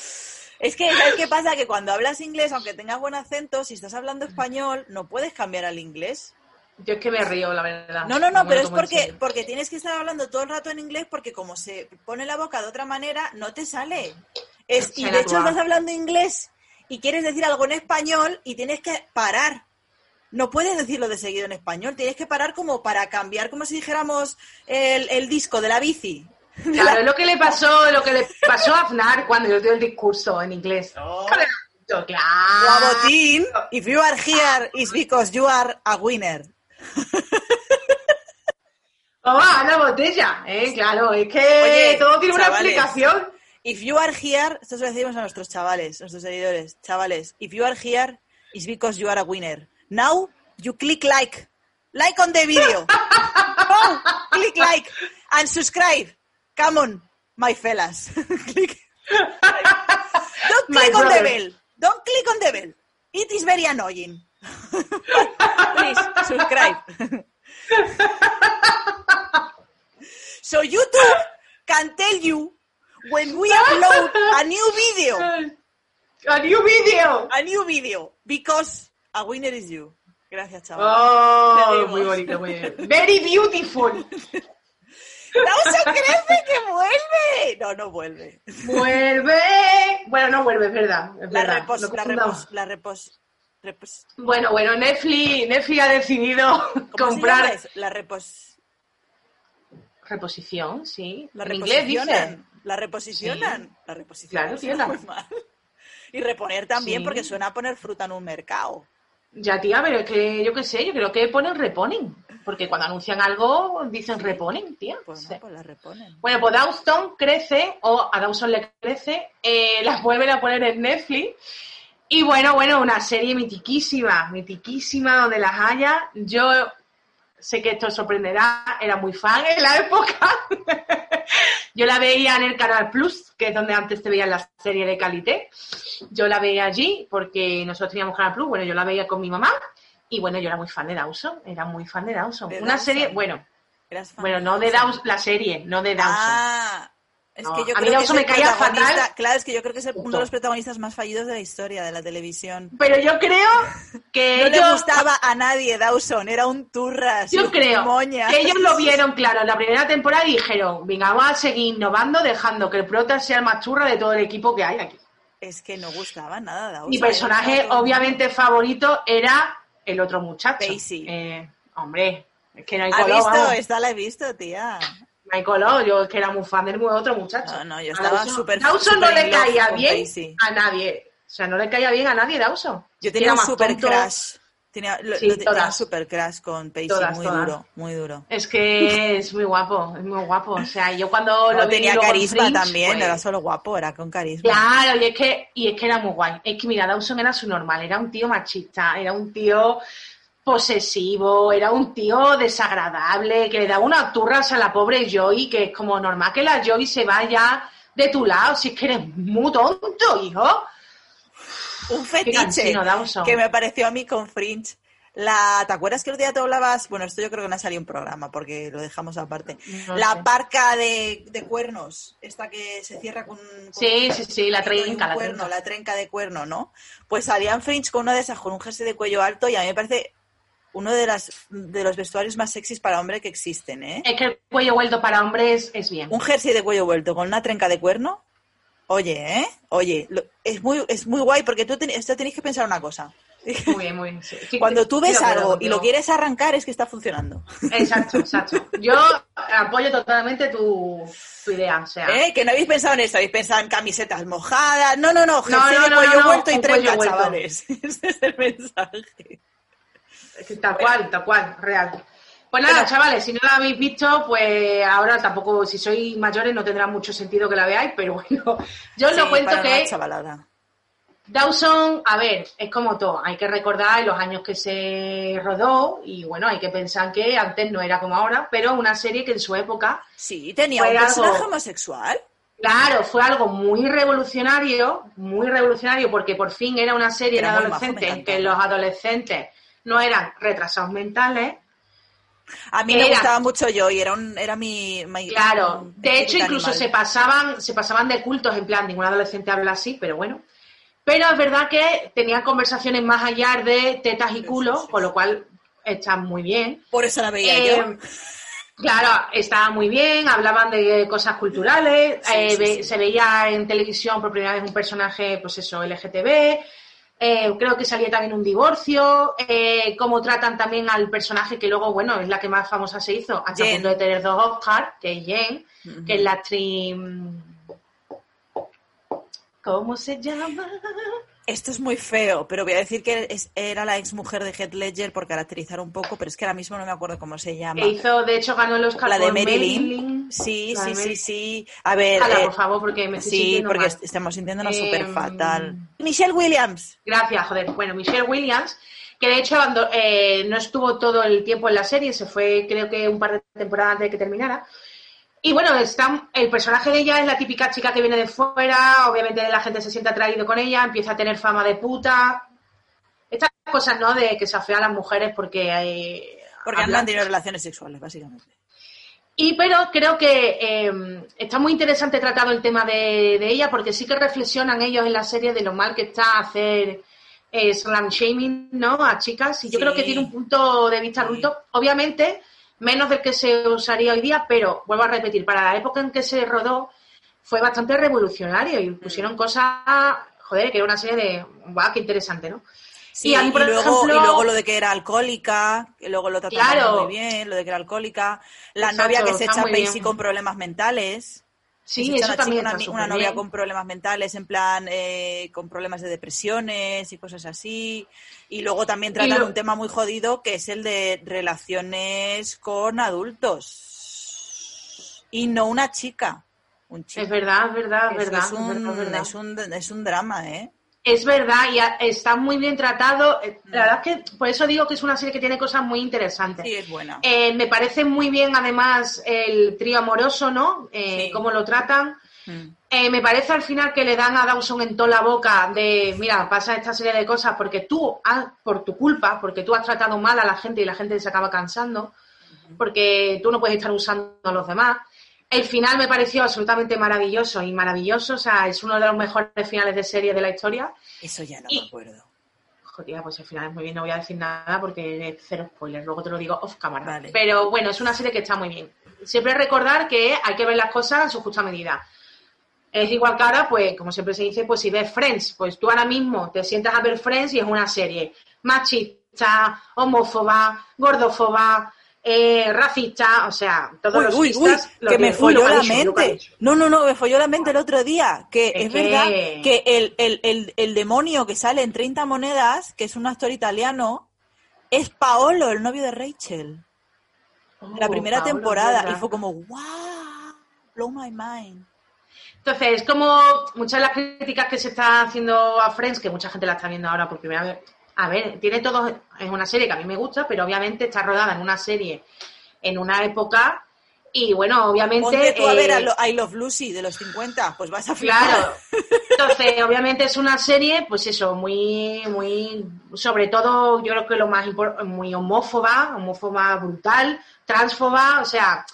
Es que, ¿sabes qué pasa? Que cuando hablas inglés, aunque tengas buen acento, si estás hablando español, no puedes cambiar al inglés.
Yo es que me río, la verdad.
No, no, no,
me
pero es porque, porque tienes que estar hablando todo el rato en inglés porque como se pone la boca de otra manera, no te sale. Es, y de hecho estás hablando inglés y quieres decir algo en español y tienes que parar. No puedes decirlo de seguido en español, tienes que parar como para cambiar, como si dijéramos el, el disco de la bici.
Claro, es lo que le pasó, lo que le pasó a Aznar cuando yo dio el discurso en inglés. Claro.
La botín, if you are here, it's because you are a winner.
Oh, Ana Botella, eh, claro, es que
Oye,
todo tiene una
chavales.
explicación.
If you are here, esto se lo decimos a nuestros chavales, nuestros seguidores, chavales. If you are here, it's because you are a winner. Now, you click like. Like on the video. Oh, click like. And subscribe. Come on, my fellas. click. Don't
My
click on the
brother.
bell. Don't click on the bell. It is very annoying. Please, subscribe. so YouTube can tell you when we upload a new video,
A new video.
a new video, because a winner is you. Gracias, chaval.
Oh, muy bonito, muy bien. Very beautiful.
¡Dawson crece que vuelve! No, no vuelve.
Vuelve. Bueno, no vuelve, es verdad. es
La
verdad,
repos, la repos, la repos, repos-
Bueno, bueno, Netflix, Netflix ha decidido
¿Cómo
comprar
se? La repos,
reposición, sí.
la
en inglés dicen.
La reposicionan. La reposicionan.
Claro, tía.
muy mal. Y reponer también,
Sí.
porque suena a poner fruta en un mercado.
Ya, tía, pero es que yo qué sé, yo creo que ponen reponen. Porque cuando anuncian algo dicen reponen, tía.
Pues
Sí.
no, pues la reponen.
Bueno, pues Dawson crece, o a Dawson le crece, eh, las vuelven a poner en Netflix. Y bueno, bueno, una serie mitiquísima, mitiquísima, donde las haya. Yo sé que esto os sorprenderá, era muy fan en la época. Yo la veía en el Canal Plus, que es donde antes te veían las series de Calité. Yo la veía allí porque nosotros teníamos Canal Plus, bueno, yo la veía con mi mamá. Y bueno, yo era muy fan de Dawson, era muy fan de Dawson.
¿De
Una
Dawson?
serie, bueno, bueno, no de
Dawson.
Dawson, la serie, no de Dawson.
Ah, es
No,
que yo
a mí
creo que es el
me caía fatal.
Claro, es que yo creo que es el- uno de los protagonistas más fallidos de la historia de la televisión.
Pero yo creo que
No
ellos,
le gustaba a nadie Dawson, era un turras.
yo creo
moña.
que ellos lo vieron claro en la primera temporada y dijeron, venga, vamos a seguir innovando, dejando que el prota sea el más churra de todo el equipo que hay aquí.
Es que no gustaba nada Dawson.
Mi personaje, obviamente, favorito era el otro muchacho. Eh, hombre, es que no hay
¿Has
color,
visto?
vamos.
Esta la he visto, tía.
Color, yo es que era muy fan del otro muchacho.
No, no, yo estaba
Dawson-
súper-
Dawson no le caía bien a nadie. O sea, no le caía bien a nadie Dawson.
Yo tenía un super
tonto.
crash. Tenía, lo-
Sí,
lo- tenía un super crash con Pacey,
Todas,
muy
todas.
duro, muy duro.
Es que es muy guapo, es muy guapo. O sea, yo cuando
No,
lo vi
tenía carisma
Fringe,
también, no
pues,
era solo guapo, era con carisma.
Claro, y es que y es que era muy guay. Es que mira, Dawson era su normal, era un tío machista, era un tío posesivo, era un tío desagradable, que le daba unas turras a la pobre Joey, que es como normal que la Joey se vaya de tu lado, si es que eres muy tonto, hijo.
Un fetiche que me pareció a mí con Fringe. La, ¿Te acuerdas que el día te hablabas? Bueno, esto yo creo que no ha salido un programa porque lo dejamos aparte.
No
la
sé.
parca de, de cuernos, esta que se cierra con. con
Sí,
un
sí, sí, la trenca, la
cuerno,
trenca.
la trenca de cuerno, ¿no? Pues salía en Fringe con una de esas, con un jersey de cuello alto y a mí me parece uno de, las, de los vestuarios más sexys para hombre que existen, ¿eh?
Es que el cuello vuelto para hombres es bien.
Un jersey de cuello vuelto con una trenca de cuerno. Oye, ¿eh? Oye, lo- es muy, es muy guay porque tú ten- esto tenéis que pensar una cosa.
Muy bien, muy bien. sí.
Cuando tú ves
sí, lo creo,
algo y lo quieres arrancar es que está funcionando.
Exacto, exacto. Yo apoyo totalmente tu, tu idea. O sea,
¿Eh? Que no habéis pensado en eso, habéis pensado en camisetas mojadas. No, no, no, jersey
no,
de cuello
no,
vuelto y trenca,
vuelto.
chavales. Ese es el mensaje.
Es que tal cual, tal cual, real. Pues nada, chavales, si no la habéis visto, pues ahora tampoco, si sois mayores, no tendrá mucho sentido que la veáis, pero bueno, yo os
Sí,
lo cuento
para
que
chavalada.
Dawson, a ver, es como todo, hay que recordar los años que se rodó y bueno, hay que pensar que antes no era como ahora, pero una serie que en su época...
Sí, tenía un personaje
algo-
homosexual.
Claro, fue algo muy revolucionario, muy revolucionario porque por fin era una serie
Era
de
majo,
adolescentes en que los adolescentes no eran retrasados mentales.
A mí me gustaba mucho yo y era un era mi, mi-
Claro,
mi
de hecho incluso
animal.
se pasaban, se pasaban de cultos en plan, ningún adolescente habla así, pero bueno. Pero es verdad que tenían conversaciones más allá de tetas y culos, con lo cual están muy bien.
Por eso la veía
Eh,
yo.
Claro, estaba muy bien, hablaban de cosas culturales,
Sí,
eh,
sí,
ve-
sí.
se veía en televisión por primera vez un personaje, pues eso, LGTB, eh, creo que salía también un divorcio, eh, cómo tratan también al personaje que luego, bueno, es la que más famosa se hizo, hasta
Jen.
punto de tener dos Oscars, que es Jen, que es la actriz... ¿Cómo se llama?
Esto es muy feo, pero voy a decir que es- era la ex mujer de Heath Ledger por caracterizar un poco, pero es que ahora mismo no me acuerdo cómo se llama.
Que hizo, de hecho, ganó el Oscar
La de Marilyn. Sí,
La
sí, sí, sí. A ver,
Hala,
eh,
por favor, porque me estoy
sí, porque
mal.
est- estamos sintiéndonos
Em,
súper fatal. Michelle Williams.
Gracias, joder. Bueno, Michelle Williams, que de hecho eh, no estuvo todo el tiempo en la serie, se fue creo que un par de temporadas antes de que terminara. Y bueno, está, el personaje de ella es la típica chica que viene de fuera, obviamente la gente se siente atraído con ella, empieza a tener fama de puta. Estas cosas, ¿no? De que se afean las mujeres porque... eh,
Porque
hablan-
han tenido relaciones sexuales, básicamente.
y pero creo que eh, está muy interesante tratado el tema de, de ella porque sí que reflexionan ellos en la serie de lo mal que está hacer eh, slam shaming ¿no? a chicas y yo
Sí.
creo que tiene un punto de vista
Sí.
adulto, obviamente menos del que se usaría hoy día, pero vuelvo a repetir, para la época en que se rodó fue bastante revolucionario y pusieron cosas, joder, que era una serie de, guau, qué interesante, ¿no?
Sí,
Y
y,
a mí, por
luego,
ejemplo-
y luego lo de que era alcohólica, que luego lo trataron
Claro.
muy bien, lo de que era alcohólica. La
Exacto,
novia que se echa
bien.
con problemas mentales.
Sí, eso
una,
también
una, una novia
bien.
con problemas mentales, en plan, eh, con problemas de depresiones y cosas así. Y luego también tratan
lo-
un tema muy jodido que es el de relaciones con adultos. Y no una chica, un chico.
Es verdad, es verdad, es verdad,
es, un,
es verdad, es verdad.
es un- es un drama, ¿eh?
Es verdad, y a- está muy bien tratado. Eh,
Mm.
La verdad es que por eso digo que es una serie que tiene cosas muy interesantes.
Sí, es buena.
Eh, me parece muy bien, además, el trío amoroso, ¿no? Eh,
Sí.
Cómo lo tratan.
Mm.
Eh, me parece al final que le dan a Dawson en toda la boca de, mira, pasa esta serie de cosas porque tú, has- por tu culpa, porque tú has tratado mal a la gente y la gente se acaba cansando, porque tú no puedes estar usando a los demás. El final me pareció absolutamente maravilloso y maravilloso, o sea, es uno de los mejores finales de serie de la historia.
Eso ya no
Y-
me acuerdo.
Joder, pues el final es muy bien, no voy a decir nada porque es cero spoiler, luego te lo digo off.
Vale.
Pero bueno, es una serie que está muy bien. Siempre recordar que hay que ver las cosas en su justa medida. Es igual que ahora, pues, como siempre se dice, pues si ves Friends, pues tú ahora mismo te sientas a ver Friends y es una serie machista, homófoba, gordófoba, eh, racista, o sea, todos
Uy,
los
uy, uy,
listas lo
que me folló la
dicho,
mente. No, no, no, me folló la mente el otro día. Que
Es
es, verdad
que-
el, el, el, el demonio que sale en 30 monedas, que es un actor italiano, es Paolo, el novio de Rachel. la
Oh,
primera
Paolo,
temporada. Y fue como, wow, blow my mind.
Entonces, es como muchas de las críticas que se está haciendo a Friends, que mucha gente la está viendo ahora por primera vez. A ver, tiene todo, es una serie que a mí me gusta, pero obviamente está rodada en una serie en una época y bueno, obviamente...
Ponte tú a ver
eh,
a lo- I Love Lucy de los 50, pues vas a flipar.
Claro. Entonces, obviamente es una serie, pues eso, muy, muy, sobre todo, yo creo que lo más importante, muy homófoba, homófoba brutal, transfoba, o sea,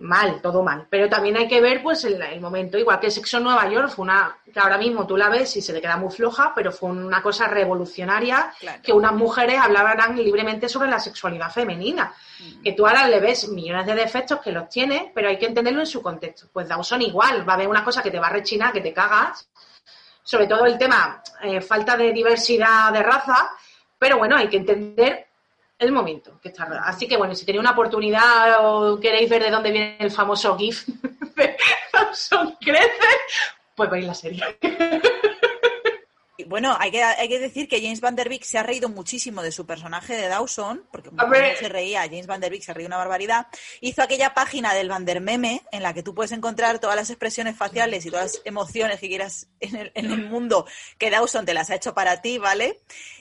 mal, todo mal. Pero también hay que ver, pues, el, el momento, igual que Sexo en Nueva York, fue una, que ahora mismo tú la ves y se te queda muy floja, pero fue una cosa revolucionaria,
Claro.
que unas mujeres hablaran libremente sobre la sexualidad femenina. Que tú ahora le ves millones de defectos que los tiene, pero hay que entenderlo en su contexto. Pues Dawson igual, va a haber una cosa que te va a rechinar, que te cagas, sobre todo el tema eh, falta de diversidad de raza, pero bueno, hay que entender el momento que está. Así que bueno, si tenéis una oportunidad o queréis ver de dónde viene el famoso GIF de Dawson crece, pues veis la serie.
bueno, hay que, hay que decir que James Van Der Beek se ha reído muchísimo de su personaje de Dawson, porque cuando se reía, James Van Der Beek se reía una barbaridad. Hizo aquella página del Van Der Meme en la que tú puedes encontrar todas las expresiones faciales y todas las emociones que quieras en el, en el mundo que Dawson te las ha hecho para ti, ¿vale?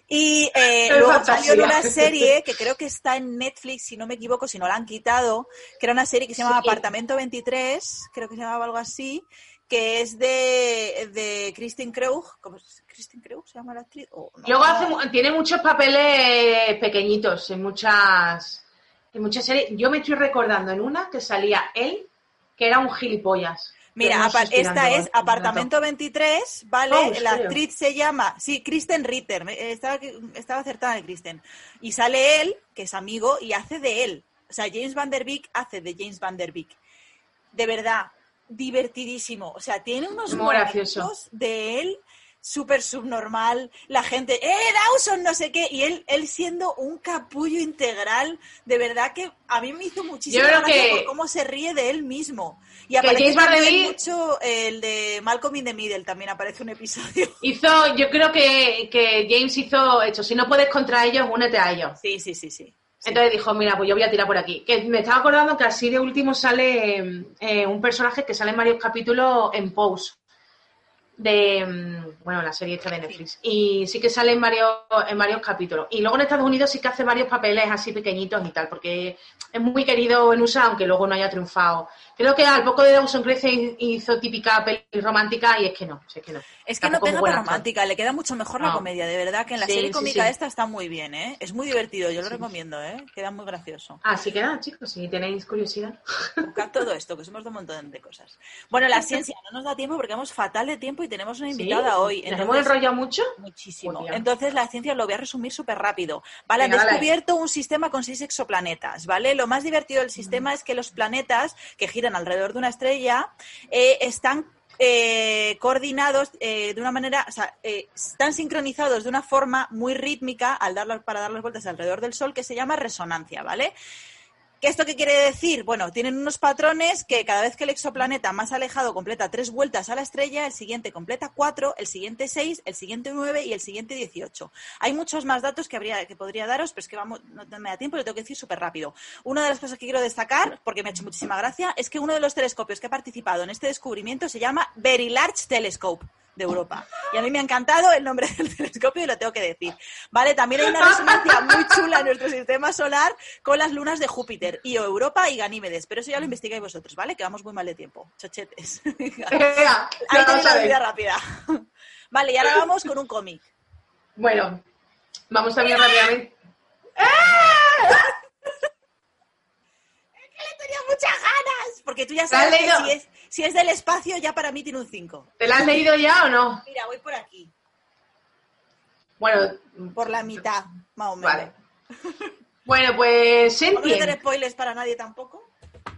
Y eh, luego
fantasía.
salió una serie que creo que está en Netflix, si no me equivoco, si no la han quitado, que era una serie que se llamaba
Sí.
Apartamento 23, creo que se llamaba algo así, que es de, de Kristen Krug. ¿Cómo es? ¿Kristen Krug se llama la actriz? No.
Luego hace, tiene muchos papeles pequeñitos en muchas, en muchas series. Yo me estoy recordando en una que salía él, que era un gilipollas.
Mira,
no
esta es Apartamento 23, ¿vale?
Oh, ¿en
la actriz se llama, sí, Kristen Ritter, estaba, estaba acertada de Kristen. Y sale él, que es amigo, y hace de él. O sea, James Van Der Beek hace de James Van Der Beek. De verdad, divertidísimo. O sea, tiene unos momentos de él súper subnormal, la gente, ¡eh, Dawson! No sé qué, y él, él siendo un capullo integral, de verdad que a mí me hizo muchísimo gracia por cómo se ríe de él mismo. Y aparece mucho el de Malcolm in the Middle, también aparece un episodio.
Hizo, yo creo que, que James hizo esto. Si no puedes contra ellos, únete a ellos.
Sí, sí, sí, sí.
Entonces dijo, mira, pues yo voy a tirar por aquí. Que me estaba acordando que así de último sale eh, un personaje que sale en varios capítulos en Pose. De, mm, bueno, la serie esta de Netflix. Y sí que sale en varios, en varios capítulos. Y luego en Estados Unidos sí que hace varios papeles así pequeñitos y tal, porque es muy querido en USA, aunque luego no haya triunfado. Creo que al poco de Dawson Crece hizo típica peli romántica y es que no, es que no.
Es que no pega
actor.
romántica, le queda mucho mejor la comedia, de verdad que en la
Sí,
serie cómica
sí.
esta está muy bien, ¿eh? Es muy divertido, yo lo recomiendo, ¿eh? Queda muy gracioso.
Así que nada, chicos, si tenéis curiosidad.
Buscad todo esto, que somos de un montón de cosas. Bueno, la ciencia no nos da tiempo porque vamos fatal de tiempo y tenemos una invitada hoy.
¿Nos hemos
Entonces-
enrollado mucho?
Muchísimo. Entonces, la ciencia lo voy a resumir súper rápido. Vale, han
dale.
descubierto un sistema con seis exoplanetas, ¿vale? Lo más divertido del sistema es que los planetas que giran alrededor de una estrella eh, están eh, coordinados eh, de una manera, o sea, están sincronizados de una forma muy rítmica al dar para dar las vueltas alrededor del Sol que se llama resonancia, ¿vale? ¿Qué esto qué quiere decir? Bueno, tienen unos patrones que cada vez que el exoplaneta más alejado completa tres vueltas a la estrella, el siguiente completa cuatro, el siguiente seis, el siguiente nueve y el siguiente dieciocho. Hay muchos más datos que habría que podría daros, pero es que vamos, no me da tiempo lo tengo que decir súper rápido. Una de las cosas que quiero destacar, porque me ha hecho muchísima gracia, es que uno de los telescopios que ha participado en este descubrimiento se llama Very Large Telescope de Europa. Y a mí me ha encantado el nombre del telescopio y lo tengo que decir. Vale, también hay una resonancia muy chula en nuestro sistema solar con las lunas de Júpiter, Io Europa y Ganímedes. Pero eso ya lo investigáis vosotros, ¿vale? Que vamos muy mal de tiempo. Chochetes.
Venga,
Ahí tenéis
a
la vida rápida. Vale, y ahora vamos con un cómic.
Bueno, vamos también rápidamente.
Le tenía muchas ganas. Porque tú ya
¿Te has
sabes que si es, si es del espacio, ya para mí tiene un 5.
¿Te la has leído ya o no?
Mira, voy por aquí.
Bueno,
Por la mitad, más o menos.
vale. Bueno, pues
¿No voy a hacer
Sentient.
spoilers para nadie tampoco?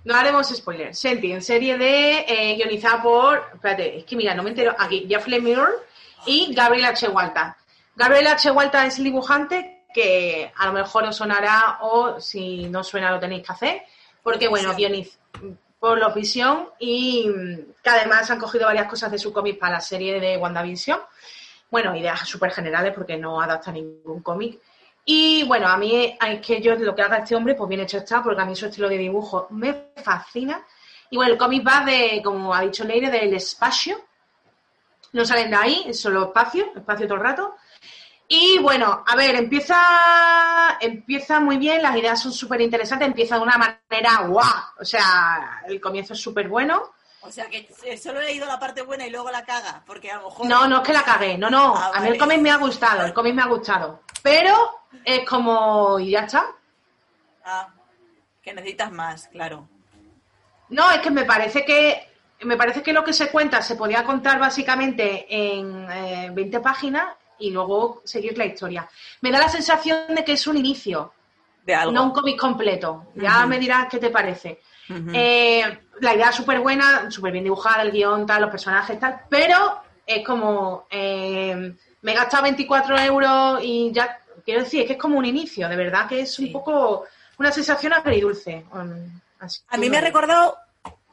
No haremos spoilers. Sentient, serie de eh, guionizada por. Espérate, es que mira, no me entero. Aquí, Jeff Lemire y Gabriel H. Walta. Gabriel H. Walta es el dibujante que a lo mejor os sonará o si no suena lo tenéis que hacer. Porque, bueno, guioniz por los Visión y mm, que además han cogido varias cosas de su cómic para la serie de WandaVision. Bueno, ideas súper generales porque no adapta ningún cómic. Y bueno, a mí es que yo lo que haga este hombre, pues bien hecho está, porque a mí su estilo de dibujo me fascina. Y bueno, el cómic va de, como ha dicho Leire, del espacio. No salen de ahí, es solo espacio, espacio todo el rato. Y bueno, a ver, empieza, empieza muy bien, las ideas son súper interesantes, empieza de una manera guau. O sea, el comienzo es súper bueno.
O sea que eh, solo he leído la parte buena y luego la caga, porque a lo mejor...
No, no es que la cagué, no, no.
Ah,
A mí el cómic me ha gustado, el cómic me ha gustado. Pero es como, y ya está.
Ah, que necesitas más, claro.
No, es que me parece que me parece que lo que se cuenta se podía contar básicamente en eh, 20 páginas y luego seguir la historia. Me da la sensación de que es un inicio,
De algo.
no un cómic completo. Ya me dirás qué te parece. Eh, la idea es súper buena, súper bien dibujada, el guion, tal, los personajes, tal, pero es como, eh, me he gastado 24 euros y ya, quiero decir, es que es como un inicio, de verdad que es un
Sí.
poco una sensación agridulce. así
A mí me ha recordado,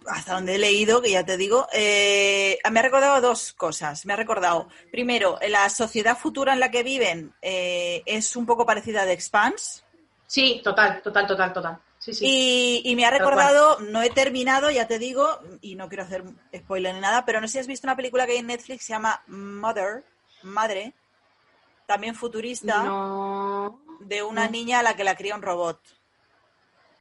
hasta donde he leído, que ya te digo, eh, me ha recordado dos cosas. Me ha recordado, primero, la sociedad futura en la que viven eh, es un poco parecida a The Expanse.
Sí, total, total, total, total. Sí, sí.
Y, y me ha recordado, no he terminado, ya te digo, y no quiero hacer spoiler ni nada, pero no sé si has visto una película que hay en Netflix, se llama Mother, Madre, también futurista,
No.
de una
no.
niña a la que la cría un robot.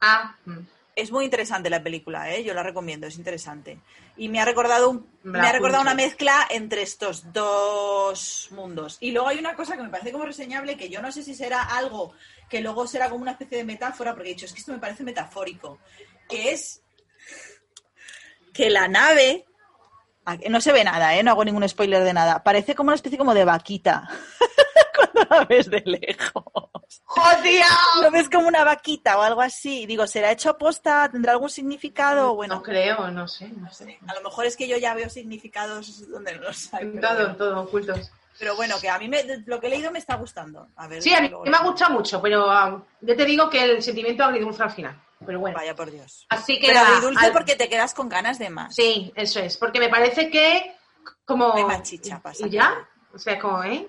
Ah, mm.
Es muy interesante la película, ¿eh? yo la recomiendo, es interesante. Y me ha recordado, un-
Me
ha recordado una mezcla entre estos dos mundos. Y luego hay una cosa que me parece como reseñable, que yo no sé si será algo que luego será como una especie de metáfora, porque he dicho, es que esto me parece metafórico, que es que la nave, no se ve nada, ¿eh? no hago ningún spoiler de nada, parece como una especie como de vaquita la ves de lejos.
¡Joder!
¿Lo ves como una vaquita o algo así? Digo, ¿será hecho posta? ¿Tendrá algún significado? Bueno,
no creo, no sé, no sé.
a lo mejor es que yo ya veo significados donde no los hay.
Todo,
bueno.
todo ocultos.
Pero bueno, que a mí me- lo que he leído me está gustando. A ver,
Sí, a mí me ha gustado mucho, pero ah, ya te digo que el sentimiento agridulce al final. Pero bueno.
Vaya por Dios.
Así que
Pero
nada,
dulce
al-
porque te quedas con ganas de más.
Sí, eso es, porque me parece que como...
Hay más chicha para
¿Y ya? O sea, como, ¿eh?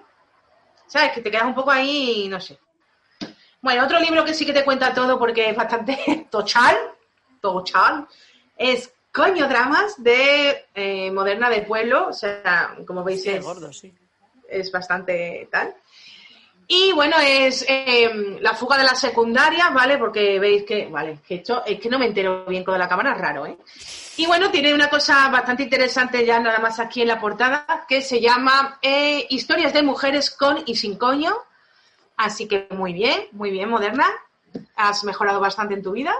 ¿Sabes? Que te quedas un poco ahí y no sé. Bueno, otro libro que sí que te cuenta todo porque es bastante tochal, tochal, es Coño Dramas de eh, Moderna de Pueblo, o sea, como veis
Sí,
es,
gordo, sí.
es bastante tal. Y bueno, es eh, la fuga de la secundaria, ¿vale? Porque veis que, vale, que esto es que no me entero bien con la cámara, raro, ¿eh? Y bueno, tiene una cosa bastante interesante ya nada más aquí en la portada, que se llama eh, Historias de mujeres con y sin coño. Así que muy bien, muy bien, Moderna. Has mejorado bastante en tu vida.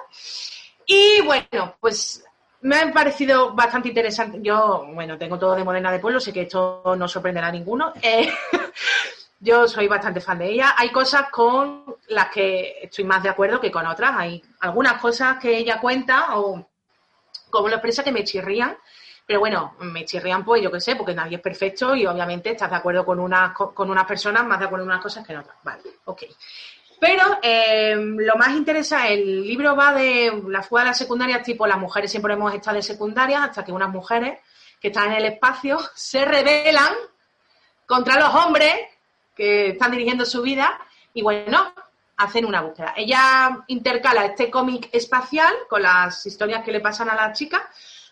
Y bueno, pues me ha parecido bastante interesante. Yo, bueno, tengo todo de Moderna de Pueblo, sé que esto no sorprenderá a ninguno. Eh, yo soy bastante fan de ella. Hay cosas con las que estoy más de acuerdo que con otras. Hay algunas cosas que ella cuenta o como lo expresa que me chirrían. Pero bueno, me chirrían pues yo qué sé, porque nadie es perfecto y obviamente estás de acuerdo con unas, co- con unas personas, más de acuerdo en unas cosas que en otras. Vale, ok. Pero eh, lo más interesante, el libro va de la fuga de la secundaria, tipo las mujeres siempre hemos estado de secundaria, hasta que unas mujeres que están en el espacio se rebelan contra los hombres que están dirigiendo su vida y bueno, hacen una búsqueda. Ella intercala este cómic espacial con las historias que le pasan a la chica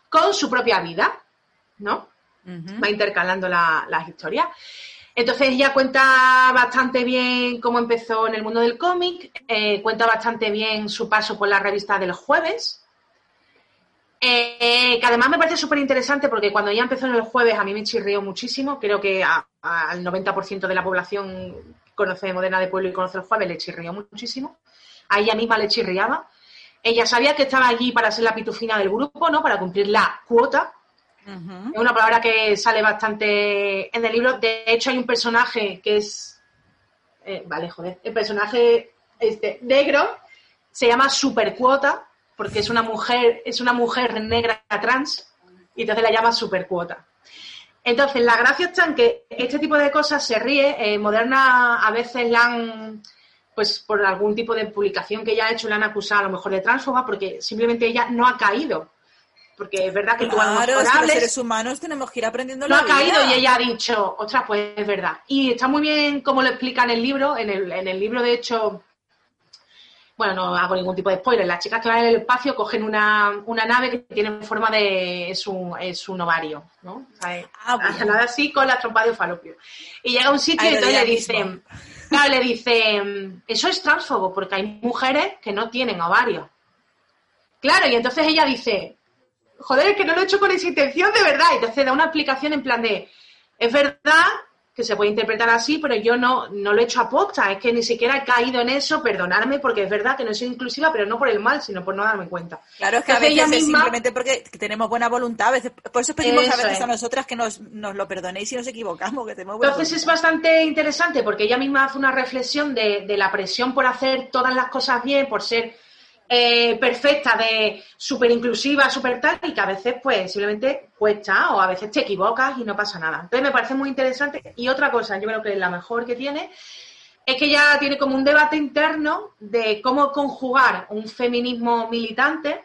con su propia vida, ¿no? Va intercalando la- las historias. Entonces ella cuenta bastante bien cómo empezó en el mundo del cómic, eh, cuenta bastante bien su paso por la revista del jueves, eh, que además me parece súper interesante porque cuando ella empezó en el jueves a mí me chirrió muchísimo, creo que a- a- al 90% de la población conoce Modena de Pueblo y conoce el jueves le chirrió muchísimo, a ella misma le chirriaba. Ella sabía que estaba allí para ser la pitufina del grupo, ¿no? Para cumplir la cuota, es una palabra que sale bastante en el libro. De hecho, hay un personaje que es. eh, vale, joder. El personaje este, negro se llama Supercuota porque es una mujer, es una mujer negra trans y entonces la llama Supercuota. Entonces, la gracia está en que este tipo de cosas se ríe. eh, Moderna a veces la han, pues por algún tipo de publicación que ella ha hecho, la han acusado a lo mejor de transfoba porque simplemente ella no ha caído. Porque es verdad que tú a lo
Claro,
mejor
los seres humanos tenemos que ir aprendiendo
no
la
ha caído y ella ha dicho, ostras, pues es verdad. Y está muy bien como lo explica en el libro. En el, en el libro, de hecho, bueno, no hago ningún tipo de spoiler. Las chicas que van en el espacio cogen una, una nave que tiene forma de. es un, es un ovario, ¿no? O sea,
Ah, bueno.
así con la trompa de falopio. Y llega a un sitio y entonces le dicen, claro, le dicen, eso es transfobo, porque hay mujeres que no tienen ovarios. Claro, y entonces ella dice, joder, que no lo he hecho con esa intención de verdad. Y entonces da una explicación en plan de, es verdad que se puede interpretar así, pero yo no, no lo he hecho a posta, es que ni siquiera he caído en eso, perdonarme, porque es verdad que no soy inclusiva, pero no por el mal, sino por no darme cuenta.
Claro, es que a veces
ella
es
misma-
simplemente porque tenemos buena voluntad. A veces, por eso pedimos a veces
es.
a nosotras que nos, nos lo perdonéis si nos equivocamos, que tenemos buena
Entonces es bastante interesante porque ella misma hace una reflexión de, de la presión por hacer todas las cosas bien, por ser eh, perfecta, de súper inclusiva, súper tal, y que a veces pues simplemente cuesta o a veces te equivocas y no pasa nada. Entonces me parece muy interesante. Y otra cosa, yo creo que la mejor que tiene es que ella tiene como un debate interno de cómo conjugar un feminismo militante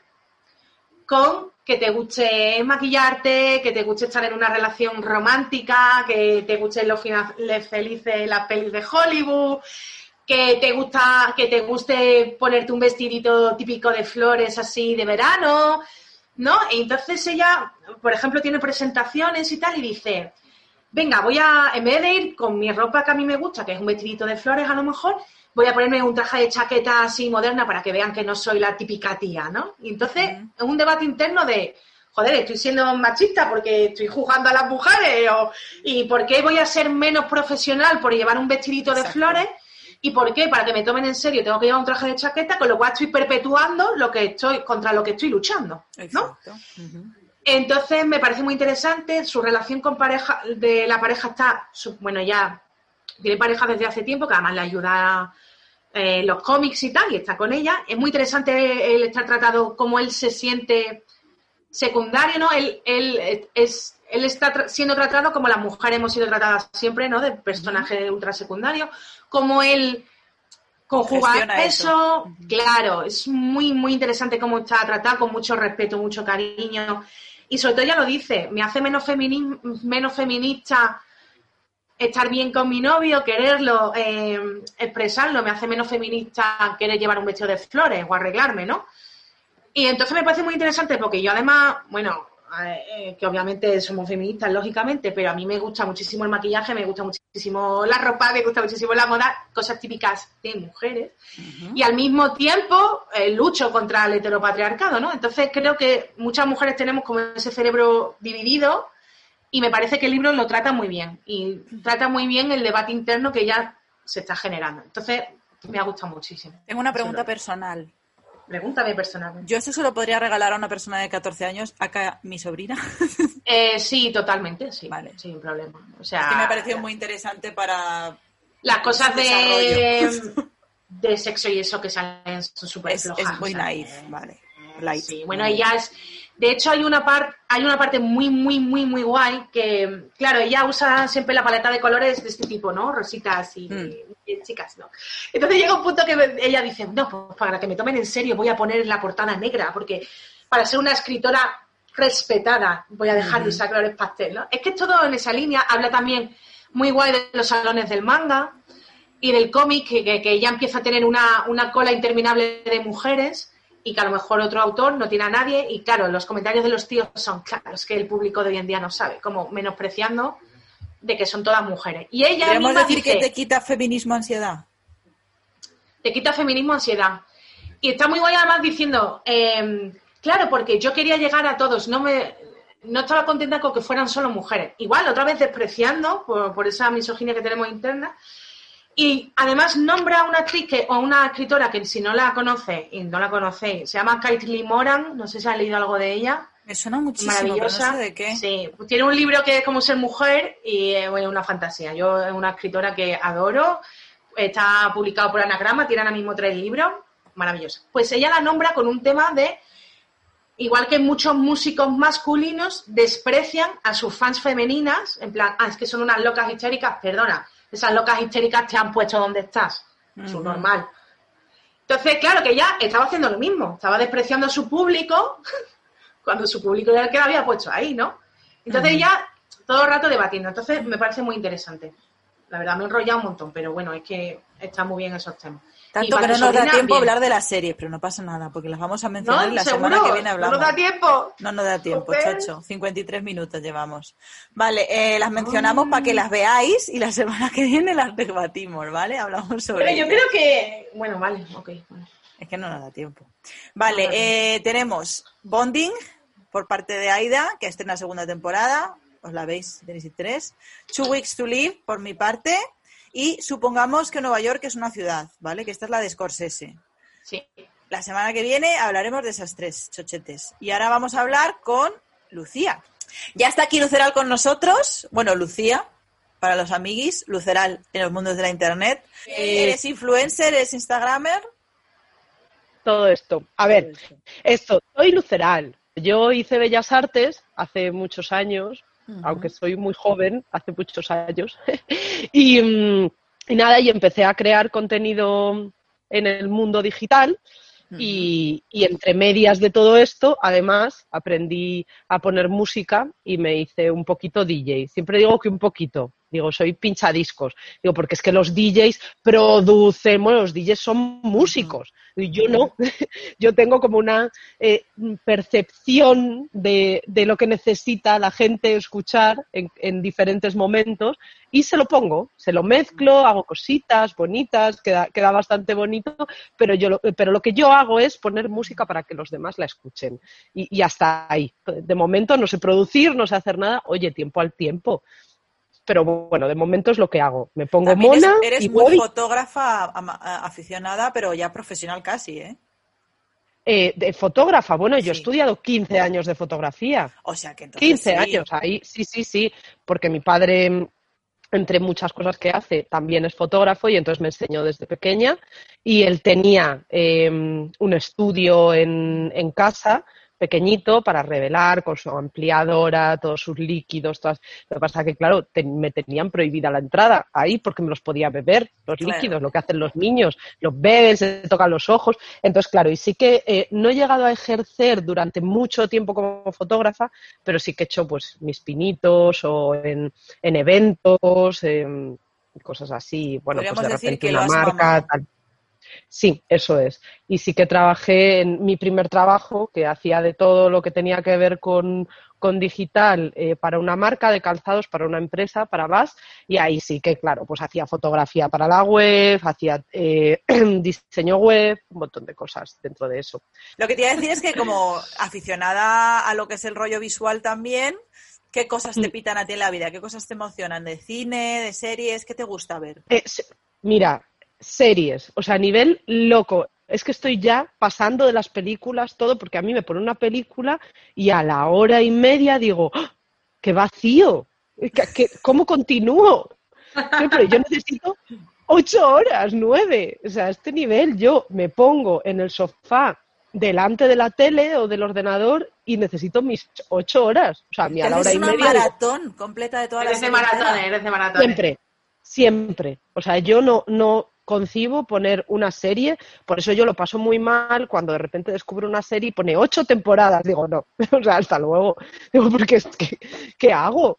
con que te guste maquillarte, que te guste estar en una relación romántica, que te gusten los finales felices las pelis de Hollywood, que te gusta, que te guste ponerte un vestidito típico de flores así de verano, ¿no? Y entonces ella, por ejemplo, tiene presentaciones y tal y dice, venga, voy a, en vez de ir con mi ropa que a mí me gusta, que es un vestidito de flores a lo mejor, voy a ponerme un traje de chaqueta así moderna para que vean que no soy la típica tía, ¿no? Y entonces es un debate interno de, joder, estoy siendo machista porque estoy juzgando a las mujeres, o, y por qué voy a ser menos profesional por llevar un vestidito de flores, y por qué, para que me tomen en serio, tengo que llevar un traje de chaqueta, con lo cual estoy perpetuando lo que estoy, contra lo que estoy luchando, ¿no? Entonces me parece muy interesante, su relación con pareja, de la pareja está, bueno, ya tiene pareja desde hace tiempo, que además le ayuda eh, los cómics y tal, y está con ella. Es muy interesante el estar tratado como él se siente secundario, ¿no? Él, él es, él está tra- siendo tratado como las mujeres hemos sido tratadas siempre, ¿no? De personaje ultra como él conjuga
Gestiona
eso,
eso.
claro, es muy, muy interesante cómo está tratado, con mucho respeto, mucho cariño. Y sobre todo ella lo dice, me hace menos, femini- menos feminista estar bien con mi novio, quererlo, eh, expresarlo, me hace menos feminista querer llevar un vestido de flores o arreglarme, ¿no? Y entonces me parece muy interesante porque yo además, bueno, eh, que obviamente somos feministas, lógicamente, pero a mí me gusta muchísimo el maquillaje, me gusta muchísimo la ropa, me gusta muchísimo la moda, cosas típicas de mujeres. Y al mismo tiempo eh, lucho contra el heteropatriarcado, ¿no? Entonces creo que muchas mujeres tenemos como ese cerebro dividido y me parece que el libro lo trata muy bien y trata muy bien el debate interno que ya se está generando. Entonces me ha gustado muchísimo.
Tengo una pregunta personal.
Pregúntame personalmente.
Yo esto se lo podría regalar a una persona de 14 años, acá mi sobrina.
Eh, sí, totalmente, sí.
Vale.
Sin problema. O sea,
Es que me ha parecido muy interesante para...
las cosas de, de sexo y eso que salen son súper
Es,
flojas.
es muy
o sea,
naif, vale. Light.
Sí, bueno, ella es. De hecho, hay una parte, hay una parte muy, muy, muy, muy guay que, claro, ella usa siempre la paleta de colores de este tipo, ¿no? Rositas y,
Mm.
y chicas, ¿no? Entonces llega un punto que me- ella dice, no, pues para que me tomen en serio voy a poner la portada negra, porque para ser una escritora respetada voy a dejar de usar colores pastel, ¿no? Es que es todo en esa línea. Habla también muy guay de los salones del manga y del cómic, que, que, que ya empieza a tener una, una cola interminable de mujeres y que a lo mejor otro autor no tiene a nadie. Y claro, los comentarios de los tíos son claros, que el público de hoy en día no sabe, como menospreciando de que son todas mujeres. Y ella
¿Podríamos
misma
decir
dice,
que te quita feminismo ansiedad?
te quita feminismo, ansiedad. Y está muy guay además diciendo, eh, claro, porque yo quería llegar a todos, no me no estaba contenta con que fueran solo mujeres. Igual, otra vez despreciando por, por esa misoginia que tenemos interna. Y además nombra a una actriz que, o una escritora que si no la conoce, y no la conocéis, se llama Caitlin Moran, no sé si has leído algo de ella.
Me suena muchísimo, no
Maravillosa.
sé de qué.
Sí, tiene un libro que es como ser mujer y es bueno, una fantasía. Yo es una escritora que adoro. Está publicado por Anagrama, tiene ahora mismo tres libros. Maravillosa. Pues ella la nombra con un tema de, igual que muchos músicos masculinos desprecian a sus fans femeninas, en plan, ah, es que son unas locas histéricas, perdona, esas locas histéricas te han puesto donde estás. Es normal. Entonces, claro que ella estaba haciendo lo mismo, estaba despreciando a su público cuando su público era el que la había puesto ahí, ¿no? Entonces ella todo el rato debatiendo. Entonces me parece muy interesante. La verdad me he enrollado un montón, pero bueno, es que está muy bien esos temas.
Tanto que no nos da tiempo
bien.
hablar de las series, pero no pasa nada, porque las vamos a mencionar
¿No?
la
¿Seguro?
semana que viene hablamos.
¿No nos da tiempo?
No nos da tiempo, chacho. 53 minutos llevamos. Vale, eh, las mencionamos para que las veáis y la semana que viene las debatimos, ¿vale? Hablamos sobre
Pero yo
ellas.
creo que... Bueno, vale, ok. vale.
Es que no nos da tiempo. Vale,
No,
eh, tenemos Bonding por parte de Aida, que estrena segunda temporada. Os la veis tenéis interés. Two Weeks to Live, por mi parte. Y supongamos que Nueva York es una ciudad, ¿vale? Que esta es la de Scorsese.
Sí.
La semana que viene hablaremos de esas tres chochetes. Y ahora vamos a hablar con Lucía. Ya está aquí Luceral con nosotros. Bueno, Lucía, para los amiguis, Luceral en los mundos de la internet. ¿Eres influencer? ¿Eres instagramer?
todo esto. A ver, esto, soy luceral. Yo hice Bellas Artes hace muchos años, aunque soy muy joven, hace muchos años. y, mm, y nada, y empecé a crear contenido en el mundo digital. y, y entre medias de todo esto, además, aprendí a poner música y me hice un poquito DJ. Siempre digo que un poquito, digo, soy pinchadiscos. Digo, porque es que los DJs producen, bueno, los DJs son músicos. Yo no, yo tengo como una eh, percepción de, de, lo que necesita la gente escuchar en, en, diferentes momentos y se lo pongo, se lo mezclo, hago cositas bonitas, queda, queda bastante bonito, pero, yo pero lo que yo hago es poner música para que los demás la escuchen. Y hasta ahí. De momento no sé producir, no sé hacer nada, oye, tiempo al tiempo pero bueno, de momento es lo que hago. Me pongo
También
mona.
Eres, eres
y
muy
voy.
fotógrafa aficionada, pero ya profesional casi, ¿eh?
Eh, de fotógrafa, bueno, yo
Sí.
he estudiado 15 años de fotografía.
O sea que entonces.
15
sí.
años, ahí sí, sí, sí, porque mi padre, entre muchas cosas que hace, también es fotógrafo y entonces me enseñó desde pequeña. Y él tenía eh, un estudio en, en casa pequeñito para revelar con su ampliadora, todos sus líquidos, todas... lo que pasa que, claro, te- me tenían prohibida la entrada ahí porque me los podía beber, los
Claro.
líquidos, lo que hacen los niños, los beben, se tocan los ojos. Entonces, claro, y sí que eh, no he llegado a ejercer durante mucho tiempo como fotógrafa, pero sí que he hecho pues mis pinitos o en, en eventos, en cosas así, bueno, pues de repente una marca, tal. Sí, eso es. Y sí que trabajé en mi primer trabajo, que hacía de todo lo que tenía que ver con, con digital eh, para una marca de calzados, para una empresa, para VAS, y ahí sí que, claro, pues hacía fotografía para la web, hacía eh, diseño web, un montón de cosas dentro de eso.
Lo que te iba a decir es que, como aficionada a lo que es el rollo visual también, ¿qué cosas te
Mm.
pitan a ti en la vida? ¿Qué cosas te emocionan? ¿De cine, de series? ¿Qué te gusta ver?
Eh, mira, series, o sea, a nivel loco. Es que estoy ya pasando de las películas todo, porque a mí me pone una película y a la hora y media digo, ¡Ah! ¡qué vacío! ¿Qué- qué- ¿Cómo continúo? Sí, pero yo necesito ocho horas, nueve. O sea, a este nivel yo me pongo en el sofá delante de la tele o del ordenador y necesito mis ocho horas. O sea, a mí a la hora y
una
media digo,
maratón completa de toda la
Eres de
entera.
eres de maratones.
Siempre, siempre. O sea, yo no, no concibo poner una serie, por eso yo lo paso muy mal cuando de repente descubro una serie y pone ocho temporadas. Digo, no, o sea, hasta luego. Digo, porque es que, ¿qué hago?